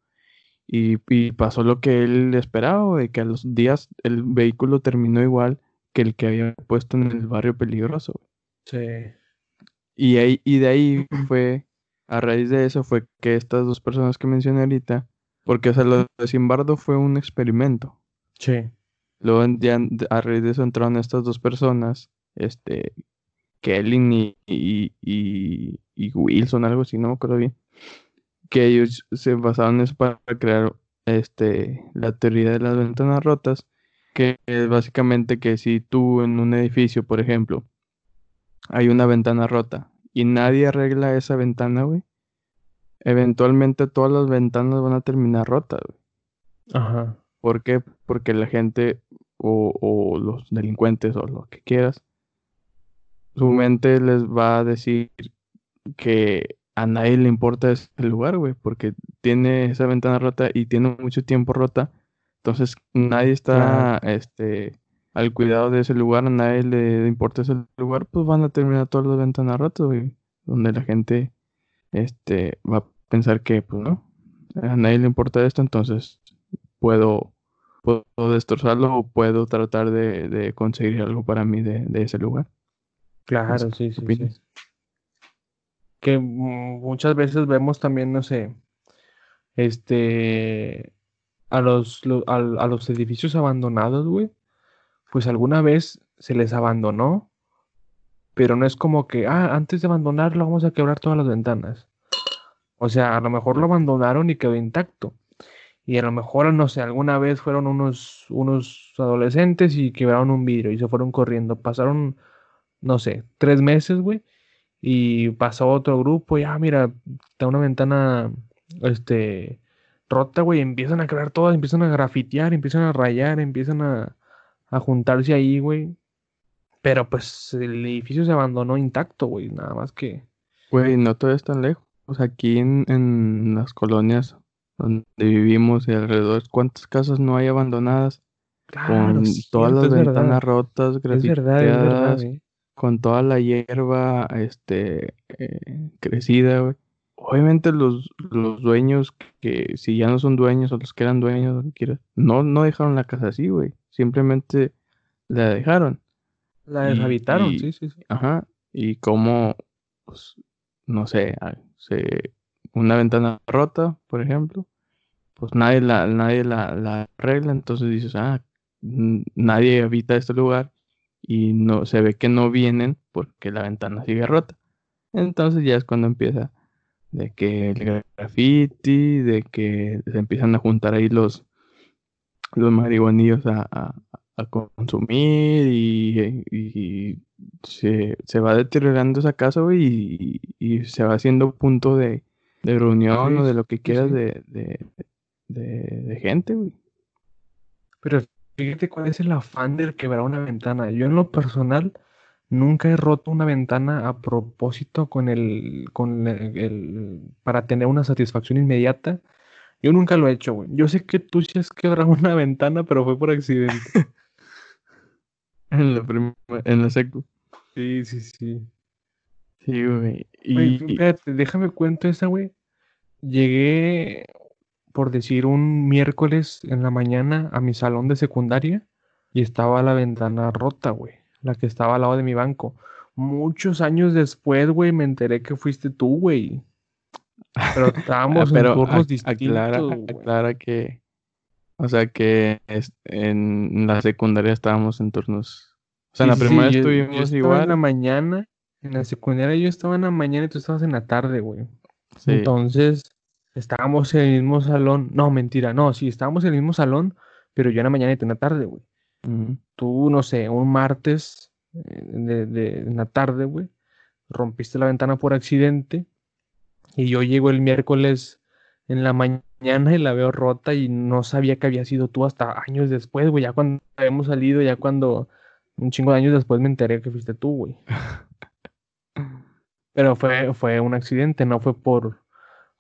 Y, y pasó lo que él esperaba, güey, que a los días el vehículo terminó igual que el que había puesto en el barrio peligroso. Sí. Y, ahí, y de ahí fue, a raíz de eso fue que estas dos personas que mencioné ahorita, porque o sea, lo de Simbardo fue un experimento. Sí. Luego ya a raíz de eso entraron estas dos personas, este, Kellen y, y, y, y Wilson, algo así, no me acuerdo bien, que ellos se basaron en eso para crear este, la teoría de las ventanas rotas, que es básicamente que si tú en un edificio, por ejemplo, hay una ventana rota y nadie arregla esa ventana, güey, eventualmente todas las ventanas van a terminar rotas, güey. Ajá. ¿Por qué? Porque la gente o, o los delincuentes o lo que quieras, su mente les va a decir que a nadie le importa ese lugar, güey, porque tiene esa ventana rota y tiene mucho tiempo rota. Entonces nadie está este, al cuidado de ese lugar, a nadie le importa ese lugar, pues van a terminar todas las ventanas rotas, güey. Donde la gente este, va a pensar que, pues no, a nadie le importa esto, entonces puedo, puedo destrozarlo o puedo tratar de, conseguir algo para mí de, ese lugar. Claro, sí, sí, sí. Que muchas veces vemos también, no sé, este, a los, a los edificios abandonados, güey pues alguna vez se les abandonó, pero no es como que, ah, antes de abandonarlo vamos a quebrar todas las ventanas. O sea, a lo mejor lo abandonaron y quedó intacto. Y a lo mejor, no sé, alguna vez fueron unos, unos adolescentes y quebraron un vidrio y se fueron corriendo. Pasaron, no sé, tres meses, güey. Y pasó otro grupo y, ah, mira, está una ventana, este, rota, güey. Empiezan a quebrar todas, empiezan a grafitear, empiezan a rayar, empiezan a, a juntarse ahí, güey. Pero pues el edificio se abandonó intacto, güey, nada más que... Güey, no todo es tan lejos. Aquí en, en las colonias donde vivimos y alrededor, ¿cuántas casas no hay abandonadas? Claro, con todas las ventanas rotas, grafiteadas, eh. Con toda la hierba este, eh, crecida, güey. Obviamente los, los dueños que si ya no son dueños o los que eran dueños, no, no dejaron la casa así, güey simplemente la dejaron. La deshabitaron, sí, sí, sí. Ajá, y como, pues, no sé, se, una ventana rota, por ejemplo, pues nadie la, nadie la, la arregla, entonces dices, ah, nadie habita este lugar y no se ve que no vienen porque la ventana sigue rota. Entonces ya es cuando empieza de que el graffiti, de que se empiezan a juntar ahí los, los marihuanillos a, consumir y, se, va deteriorando esa casa, güey, y, se va haciendo punto de, reunión o de lo que quieras de, de, gente, güey. Pero fíjate cuál es el afán de quebrar una ventana. Yo en lo personal nunca he roto una ventana a propósito con el, con el para tener una satisfacción inmediata yo nunca lo he hecho, güey. Yo sé que tú sí has quebrado una ventana, pero fue por accidente. en la en la secu. Sí, sí, sí. Sí, güey. Y... espérate, déjame cuento esa, güey. Llegué, por decir, un miércoles en la mañana a mi salón de secundaria y estaba la ventana rota, güey. La que estaba al lado de mi banco. Muchos años después, güey, me enteré que fuiste tú, güey. Pero estábamos en turnos distintos. Aclara, que. O sea que en la secundaria estábamos en turnos. O sea, en la primera estuvimos igual. En la mañana. En la secundaria yo estaba en la mañana y tú estabas en la tarde, güey. Entonces, estábamos en el mismo salón. No, mentira, no, sí, estábamos en el mismo salón, pero yo en la mañana y tú en la tarde, güey. Tú, no sé, un martes eh, de, de, en la tarde, güey, rompiste la ventana por accidente y yo llego el miércoles en la mañana y la veo rota y no sabía que había sido tú hasta años después, güey. Ya cuando habíamos salido, ya cuando un chingo de años después me enteré que fuiste tú, güey. Pero fue, fue un accidente, no fue por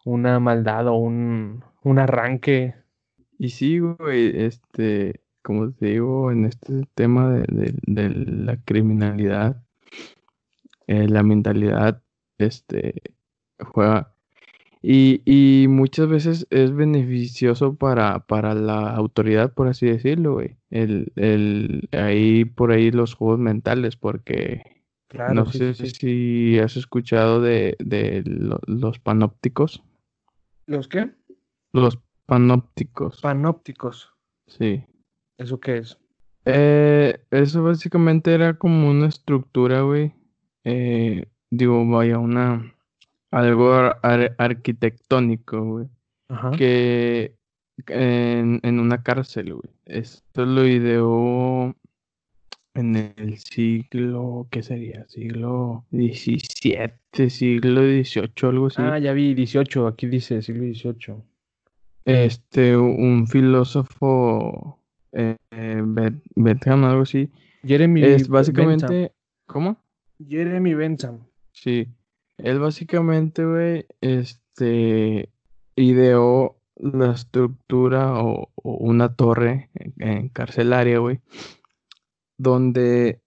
una maldad o un, un arranque. Y sí, güey, este, como te digo, en este tema de, de, la criminalidad, eh, la mentalidad, este, juega. Y, y muchas veces es beneficioso para, para la autoridad, por así decirlo, güey. El, el, ahí por ahí los juegos mentales, porque no sé si has escuchado de, de los panópticos. ¿Los qué? Los panópticos. Panópticos. Sí. ¿Eso qué es? Eh, eso básicamente era como una estructura, güey. Eh, digo, vaya, una algo arquitectónico, güey. Que en, en, una cárcel, güey. Esto lo ideó en el siglo, ¿qué sería? Siglo XVII, siglo XVIII, algo así. Ah, ya vi, XVIII, aquí dice siglo XVIII. Este, un filósofo eh, eh, Bentham, algo así. Jeremy Es Bentham. básicamente, ¿cómo? Jeremy Bentham. Sí, él básicamente, güey, este, ideó la estructura o, o una torre en, en carcelaria, güey, donde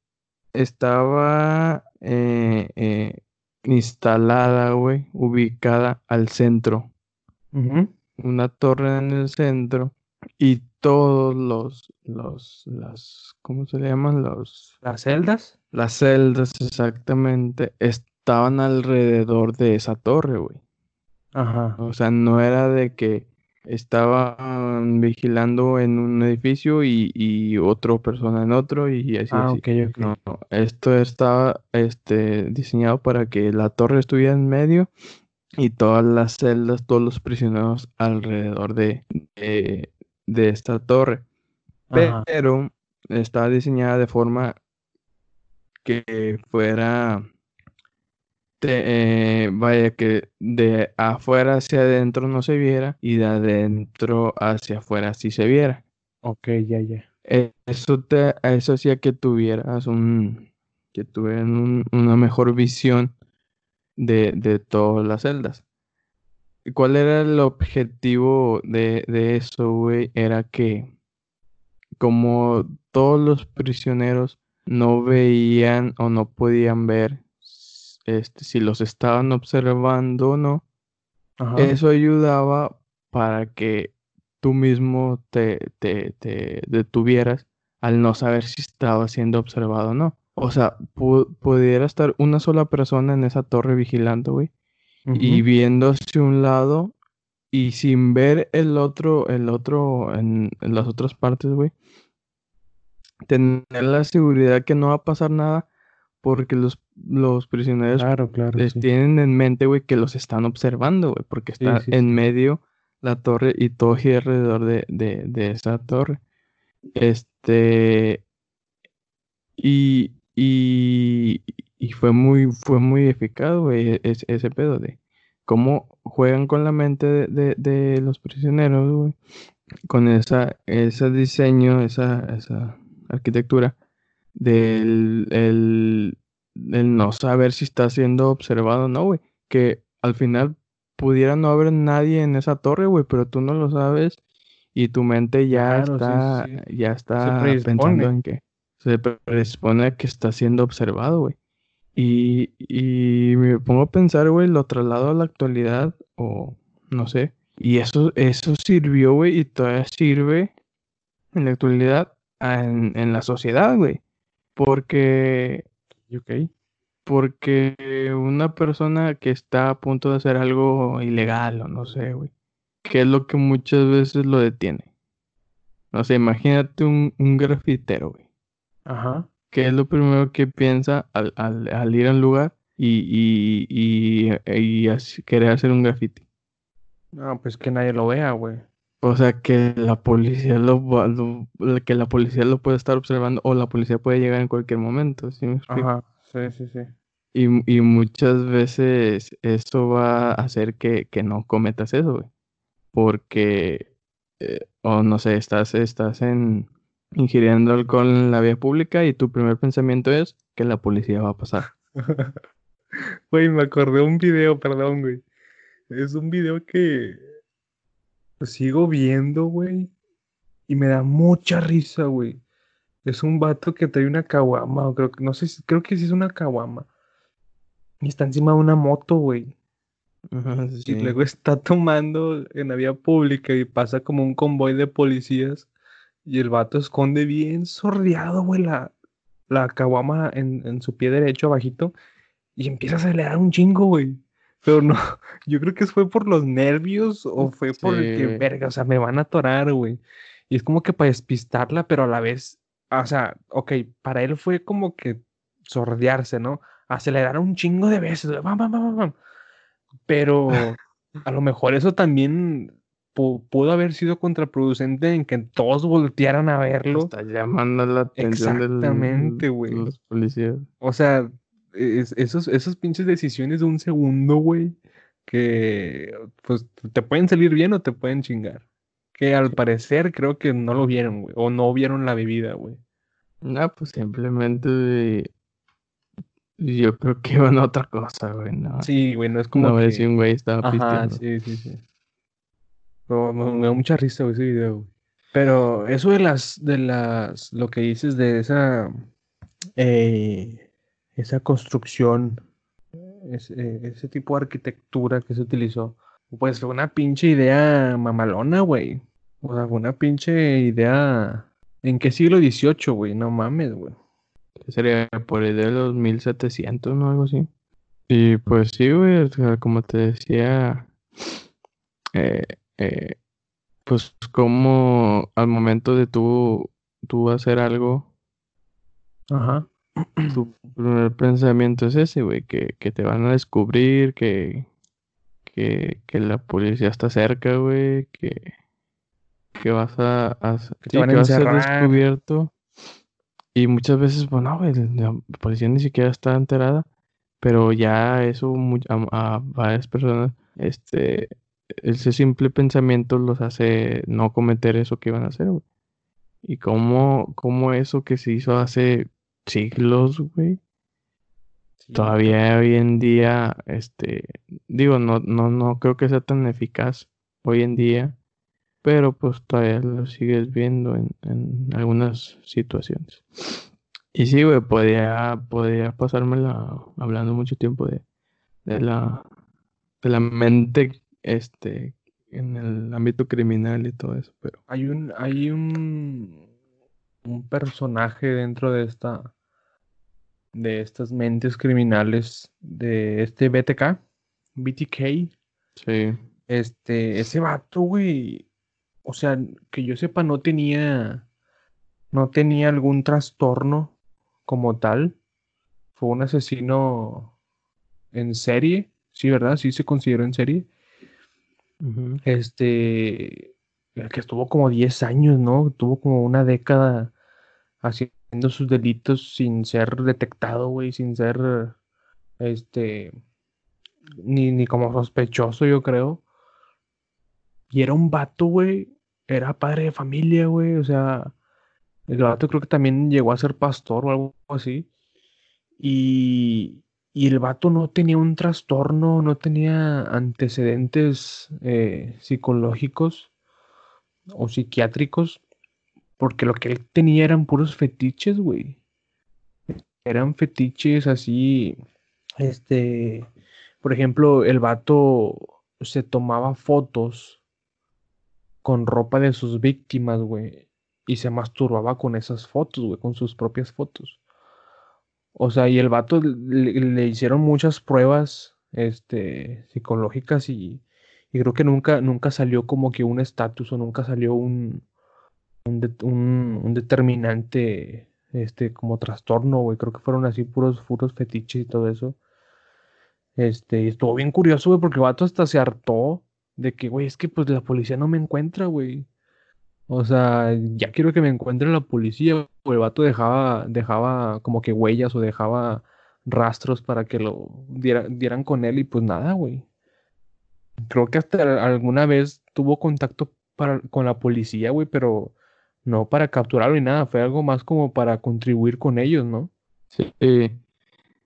estaba eh, eh, instalada, güey, ubicada al centro, una torre en el centro y todos los, los, las, ¿cómo se llaman? Los, Las celdas. las celdas exactamente estaban alrededor de esa torre, güey. Ajá. O sea, no era de que estaban vigilando en un edificio y, y otra persona en otro y así, Ah, así. No, no, esto estaba este, diseñado para que la torre estuviera en medio y todas las celdas, todos los prisioneros alrededor de, de, de esta torre. Ajá. Pero estaba diseñada de forma que fuera, te- eh, vaya, que de afuera hacia adentro no se viera y de adentro hacia afuera sí se viera. Ok, ya, ya. Eh, Eso te, eso hacía que tuvieras un, que tuvieran un- una mejor visión de, de todas las celdas. ¿Y ¿Cuál era el objetivo de, de eso, güey? Era que como todos los prisioneros no veían o no podían ver este, si los estaban observando o no, Ajá. eso ayudaba para que tú mismo te, te, te detuvieras al no saber si estaba siendo observado o no. O sea, pu- pudiera estar una sola persona en esa torre vigilando, güey, y viendo hacia un lado y sin ver el otro, el otro en, en las otras partes, güey. Tener la seguridad que no va a pasar nada porque los, los prisioneros Claro, claro. les sí. tienen en mente, güey, que los están observando, güey, porque está sí, en medio la torre y todo gira alrededor de, de, de esa torre. Este, y, y, y fue muy, fue muy eficaz, güey, es- ese pedo de cómo juegan con la mente de, de- de los prisioneros, güey, con esa, ese diseño, esa, esa arquitectura del el, el no saber si está siendo observado o no, güey. Que al final pudiera no haber nadie en esa torre, güey, pero tú no lo sabes y tu mente ya Claro, está, sí, ya está pensando en que se predispone que está siendo observado, güey. Y, y me pongo a pensar, güey, lo traslado a la actualidad o no sé. Y eso, eso sirvió, güey, y todavía sirve en la actualidad en, en la sociedad, güey. Porque, Ok. porque una persona que está a punto de hacer algo ilegal o no sé, güey, ¿qué es lo que muchas veces lo detiene? No sé, imagínate un, un grafitero, güey. Ajá. ¿Qué es lo primero que piensa al, al- al ir al lugar y, y, y, y querer hacer un graffiti? No, pues que nadie lo vea, güey. O sea, que la policía lo, lo- que la policía lo puede estar observando o la policía puede llegar en cualquier momento, ¿sí me explico? Ajá. Sí, sí, sí. Y, y muchas veces eso va a hacer que, que no cometas eso, güey. Porque, eh, o no sé, estás, estás en, ingiriendo alcohol en la vía pública y tu primer pensamiento es que la policía va a pasar. Güey, me acordé un video, perdón, güey. Es un video que pues, sigo viendo, güey. Y me da mucha risa, güey. Es un vato que trae una caguama, o creo que, no sé, si- creo que sí es una caguama. Y está encima de una moto, güey. Ajá, Y sí. luego está tomando en la vía pública y pasa como un convoy de policías. Y el vato esconde bien sordeado, güey, la, la caguama en, en su pie derecho, abajito. Y empieza a acelerar un chingo, güey. Pero no, yo creo que fue por los nervios o fue por el que, verga, o sea, me van a atorar, güey. Y es como que para despistarla, pero a la vez, o sea, ok, para él fue como que sordearse, ¿no? Acelerar un chingo de veces, bam, bam, bam, bam. Pero a lo mejor eso también pu- pudo haber sido contraproducente en que todos voltearan a verlo. Está llamando la atención del- Exactamente, güey. de los policías. O sea, es- esos, esas pinches decisiones de un segundo, güey, que pues te pueden salir bien o te pueden chingar. que al parecer creo que no lo vieron, güey, o no vieron la bebida, güey. No, pues simplemente yo creo que iban a otra cosa, güey, no. Sí, güey, no es como No, que... si un güey estaba Ajá, sí, sí, sí. Pero me, me da mucha risa, güey, ese video, güey. Pero eso de las, de las, lo que dices de esa, eh, esa construcción, ese, ese tipo de arquitectura que se utilizó, pues fue una pinche idea mamalona, güey. O sea, fue una pinche idea, ¿en qué siglo XVIII, güey? No mames, güey. que Sería por ahí de los 1700, ¿no? Algo así. Y pues sí, güey, como te decía, eh, eh, pues como al momento de tú, tú hacer algo, Ajá. Tu primer pensamiento es ese, güey, que, que te van a descubrir, que, que, que la policía está cerca, güey, que, que vas a, a- Que te sí, van a que vas a ser descubierto. Y muchas veces, pues no, güey, la policía ni siquiera está enterada, pero ya eso a varias personas, este, ese simple pensamiento los hace no cometer eso que iban a hacer, güey. Y cómo, cómo eso que se hizo hace siglos, güey, Sí, todavía hoy en día, este, digo, no, no, no creo que sea tan eficaz hoy en día, pero pues todavía lo sigues viendo en, en algunas situaciones. Y sí, güey, podría, podría pasármela hablando mucho tiempo de, de la, de la mente, este, en el ámbito criminal y todo eso, pero Hay un, hay un, un personaje dentro de esta, de estas mentes criminales de este BTK, BTK, sí, este, ese vato, güey, o sea, que yo sepa, no tenía, no tenía algún trastorno como tal. Fue un asesino en serie, sí, ¿verdad? Sí se consideró en serie. ujú, Este, el que estuvo como 10 años, ¿no? Tuvo como una década haciendo sus delitos sin ser detectado, güey, sin ser, este, ni, ni como sospechoso, yo creo. Y era un vato, güey, era padre de familia, güey, o sea, el vato creo que también llegó a ser pastor o algo así. Y, y el vato no tenía un trastorno, no tenía antecedentes eh, psicológicos o psiquiátricos, porque lo que él tenía eran puros fetiches, güey. Eran fetiches así, este, por ejemplo, el vato se tomaba fotos con ropa de sus víctimas, güey, y se masturbaba con esas fotos, güey, con sus propias fotos. O sea, y el vato le, le hicieron muchas pruebas, este, psicológicas y, y creo que nunca, nunca salió como que un estatus o nunca salió un, un, un- determinante, este, como trastorno, güey. Creo que fueron así puros, puros fetiches y todo eso. Este, y estuvo bien curioso, güey, porque el vato hasta se hartó de que, güey, es que pues la policía no me encuentra, güey. O sea, ya quiero que me encuentre la policía. O el vato dejaba, dejaba como que huellas o dejaba rastros para que lo diera- dieran con él y pues nada, güey. Creo que hasta alguna vez tuvo contacto con la policía, güey, pero no para capturarlo ni nada. Fue algo más como para contribuir con ellos, ¿no? sí.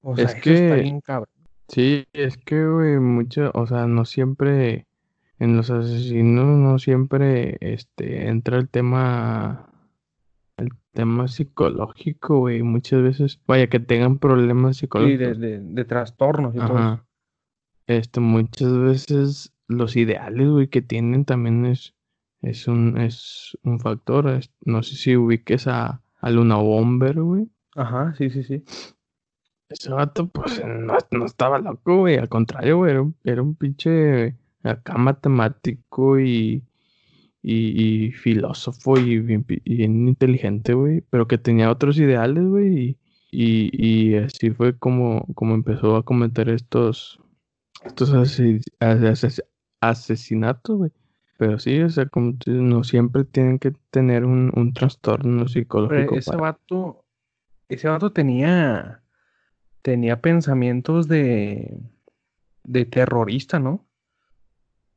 O sea, Es eso está que- bien cabrón. Sí, es que, güey, mucho, o sea, no siempre, en los asesinos no siempre, este, entra el tema, el tema psicológico, güey, muchas veces, vaya, que tengan problemas Sí, psicológicos. de, de, de trastornos y todo eso. Ajá. Este, muchas veces los ideales, güey, que tienen también es, es un, es un factor. es- no sé si ubiques a, a Luna Bomber, güey. Ajá, sí, sí, sí. Ese vato, pues, no, no estaba loco, güey. Al contrario, güey, era un, era un pinche acá matemático y, y, y filósofo y bien, inteligente, güey. Pero que tenía otros ideales, güey. Y, y, y así fue como, como empezó a cometer estos, estos ase- ase- asesinatos, güey. Pero sí, o sea, como no siempre tienen que tener un, un trastorno Pero psicológico ese para... vato, ese vato tenía, tenía pensamientos de, de terrorista, ¿no?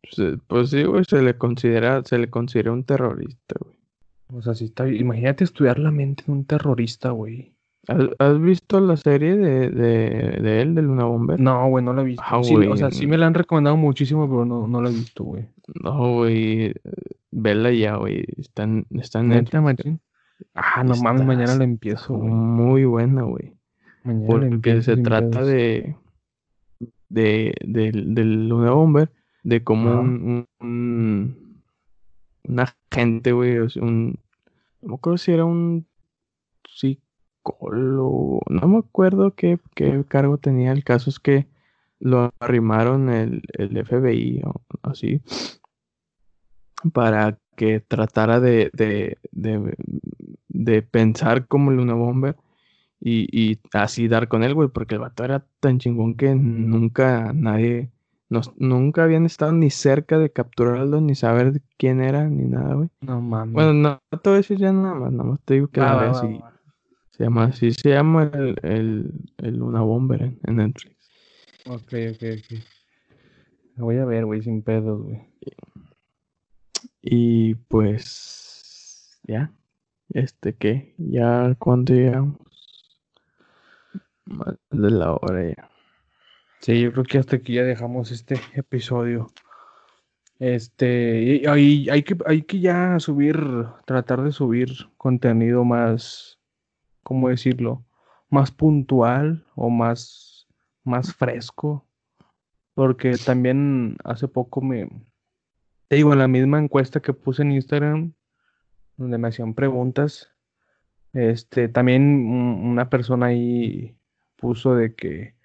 Se- Pues sí, güey, se le considera, se le considera un terrorista, güey. O sea, sí está. Imagínate estudiar la mente de un terrorista, güey. ¿Has, visto la serie de, de, de él, de Luna Bomber? No, güey, no la he visto. Ah, Sí, o sea, sí me la han recomendado muchísimo, pero no, no la he visto, güey. No, güey. Vela ya, güey. Está en, está en Neta, machín. Ah, no mames, mañana la empiezo, güey. Muy buena, güey. Mañana la Porque empiezo se trata de, de del, del Luna Bomber, de cómo Ajá. un, un, un, agente, güey, o sea, un, no me acuerdo si era un psicólogo, no me acuerdo qué, qué cargo tenía, el caso es que lo arrimaron el, el FBI o así, para que tratara de, de, de, de pensar como Luna Bomber y, y así dar con él, güey, porque el vato era tan chingón que nunca nadie, nos, nunca habían estado ni cerca de capturarlo, ni saber quién era, ni nada, güey. No mames. Bueno, no, a decir ya nada más, nada más te digo que Va, la va, veas va, y va. Se llama así, se llama el, el, el Luna Bomber en, en Netflix. Ok, ok, ok. La voy a ver, güey, sin pedos, güey. Y pues, ya, este qué, ya cuando llegamos, más de la hora ya. Sí, yo creo que hasta aquí ya dejamos este episodio. Este, y hay, hay que, hay que ya subir, tratar de subir contenido más, ¿cómo decirlo? Más puntual o más, más fresco. Porque también hace poco me, te digo, en la misma encuesta que puse en Instagram, donde me hacían preguntas, este, también un- una persona ahí puso de que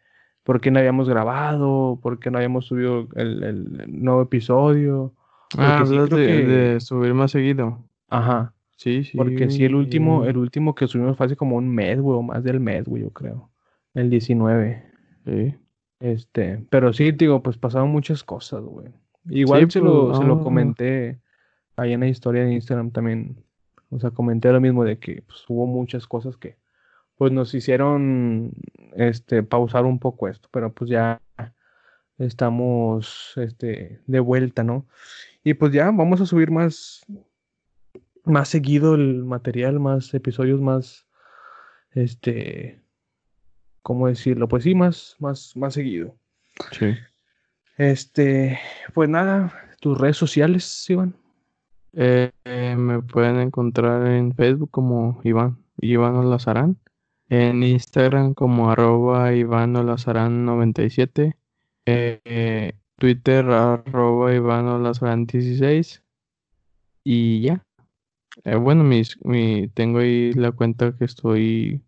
por qué no habíamos grabado, por qué no habíamos subido el, el nuevo episodio. Ah, hablas creo de, que- de subir más seguido. Ajá. Sí, sí. Porque sí, el último, el último que subimos fue hace como un mes, güey, o más del mes, güey, yo creo. El 19. Sí. Este, pero sí, digo, pues pasaron muchas cosas, güey. Igual Sí, se lo, pues, se lo comenté ahí en la historia de Instagram también. O sea, comenté lo mismo de que pues, hubo muchas cosas que pues nos hicieron este pausar un poco esto, pero pues ya estamos este de vuelta, ¿no? Y pues ya vamos a subir más más seguido el material, más episodios más este ¿cómo decirlo? Pues sí, más más más seguido. Sí. Este, pues nada, tus redes sociales, Iván. Eh, eh, me pueden encontrar en Facebook como Iván, Iván Olazarán. En Instagram como arroba Iván Olazarán 97. Eh, Twitter arroba Iván Olazarán 16. Y ya. Eh, bueno, mis, mi, tengo ahí la cuenta que estoy...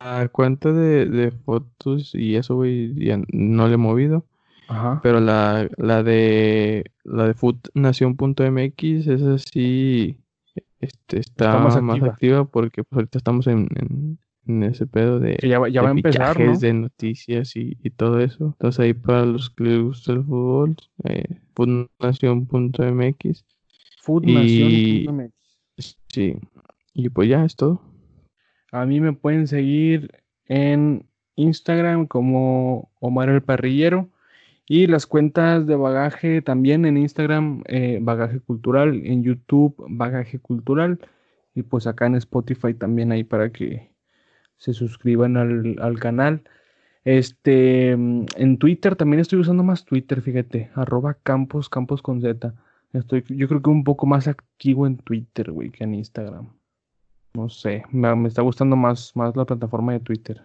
La cuenta de, de fotos y eso, güey, ya no le he movido. Ajá. Pero la, la de la de foodnación.mx, esa sí este, está, más más, activa. activa. porque pues, ahorita estamos en, en, en ese pedo de, Que ya va, ya de va a empezar, ¿no? de noticias y, y todo eso. Entonces ahí para los que les gusta el fútbol, eh, foodnación.mx. Foodnación.mx. Sí. Y pues ya es todo. A mí me pueden seguir en Instagram como Omar el Parrillero y las cuentas de bagaje también en Instagram, eh, Bagaje Cultural, en YouTube, Bagaje Cultural y pues acá en Spotify también ahí para que se suscriban al, al canal. Este, mm, en Twitter también estoy usando más Twitter, fíjate, arroba campos, campos con Z. Estoy, yo creo que un poco más activo en Twitter, güey, que en Instagram. No sé, me, me está gustando más, más la plataforma de Twitter.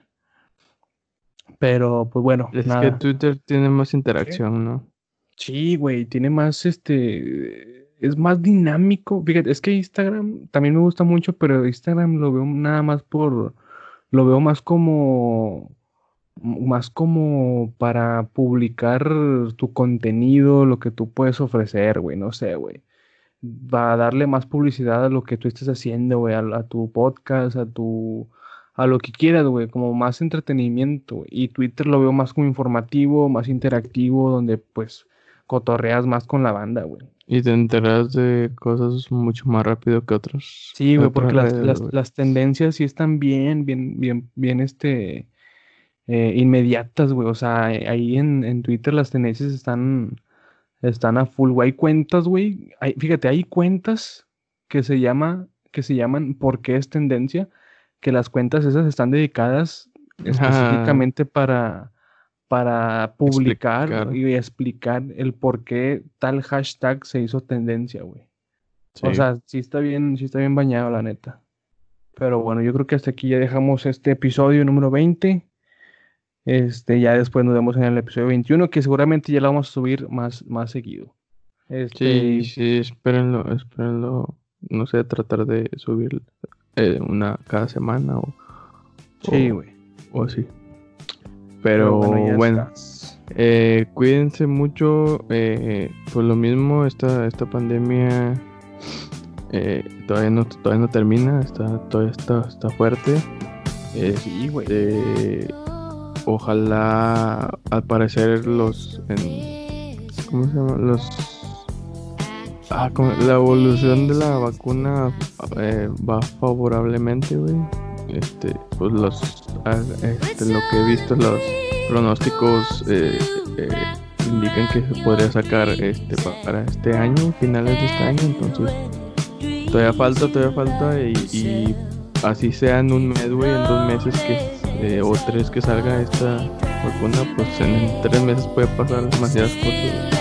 Pero, pues bueno, Es nada. que Twitter tiene más interacción, ¿no? Sí, güey, tiene más, este, es más dinámico. Fíjate, es que Instagram también me gusta mucho, pero Instagram lo veo nada más por, lo veo más como, más como para publicar tu contenido, lo que tú puedes ofrecer, güey, no sé, güey. Va a darle más publicidad a lo que tú estés haciendo, güey, a, a tu podcast, a tu, a lo que quieras, güey, como más entretenimiento. Y Twitter lo veo más como informativo, más interactivo, donde pues cotorreas más con la banda, güey. Y te enteras de cosas mucho más rápido que otros. Sí, güey, otras porque las, redes, las, las tendencias sí están bien, bien, bien, bien, este, eh, inmediatas, güey. O sea, eh, ahí en, en Twitter las tendencias están, están a full, güey. Hay cuentas, güey. Fíjate, hay cuentas que se llama, que se llaman ¿Por qué es tendencia? Que las cuentas esas están dedicadas específicamente para, para publicar y explicar el por qué tal hashtag se hizo tendencia, güey. O sea, sí está bien, sí está bien bañado, la neta. Pero bueno, yo creo que hasta aquí ya dejamos este episodio número 20. Este, ya después nos vemos en el episodio 21, que seguramente ya lo vamos a subir más, más seguido. Este... Sí, sí, espérenlo, espérenlo. No sé, tratar de subir eh, una cada semana o. Sí, güey. O, así. Pero, bueno, eh, cuídense mucho. Eh, por lo mismo, esta, esta pandemia eh, todavía, no, todavía no termina, está, todavía está, está fuerte. sí, güey. Ojalá, al parecer, los. ¿Cómo se llama? Los. Ah, la evolución de la vacuna eh, va favorablemente, güey. Este, pues los. Ah, este, lo que he visto, los pronósticos eh, indican que se podría sacar este para este año, finales de este año, entonces todavía falta, todavía falta y, así sea en un mes, güey, en dos meses que eh, o tres que salga esta vacuna, pues en tres meses puede pasar demasiadas cosas.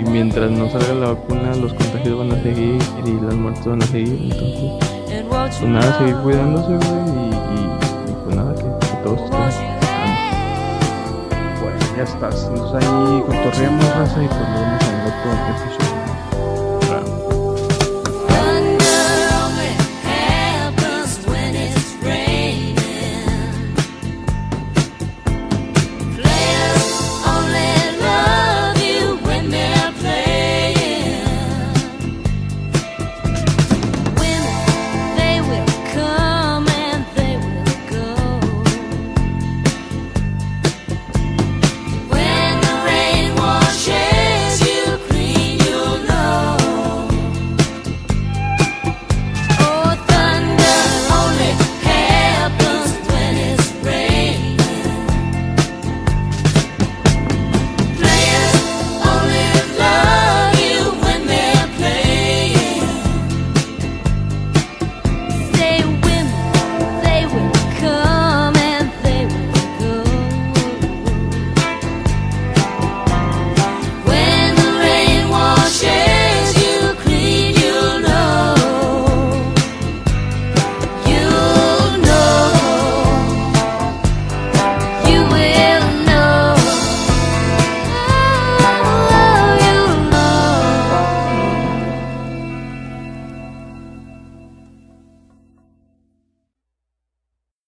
Y mientras no salga la vacuna, los contagios van a seguir y las muertes van a seguir. Entonces, pues nada, seguir cuidándose, güey, y, pues nada, que, que todos estén Bueno, ya estás. Entonces ahí cotorreamos, raza, y pues nos vemos en el otro episodio.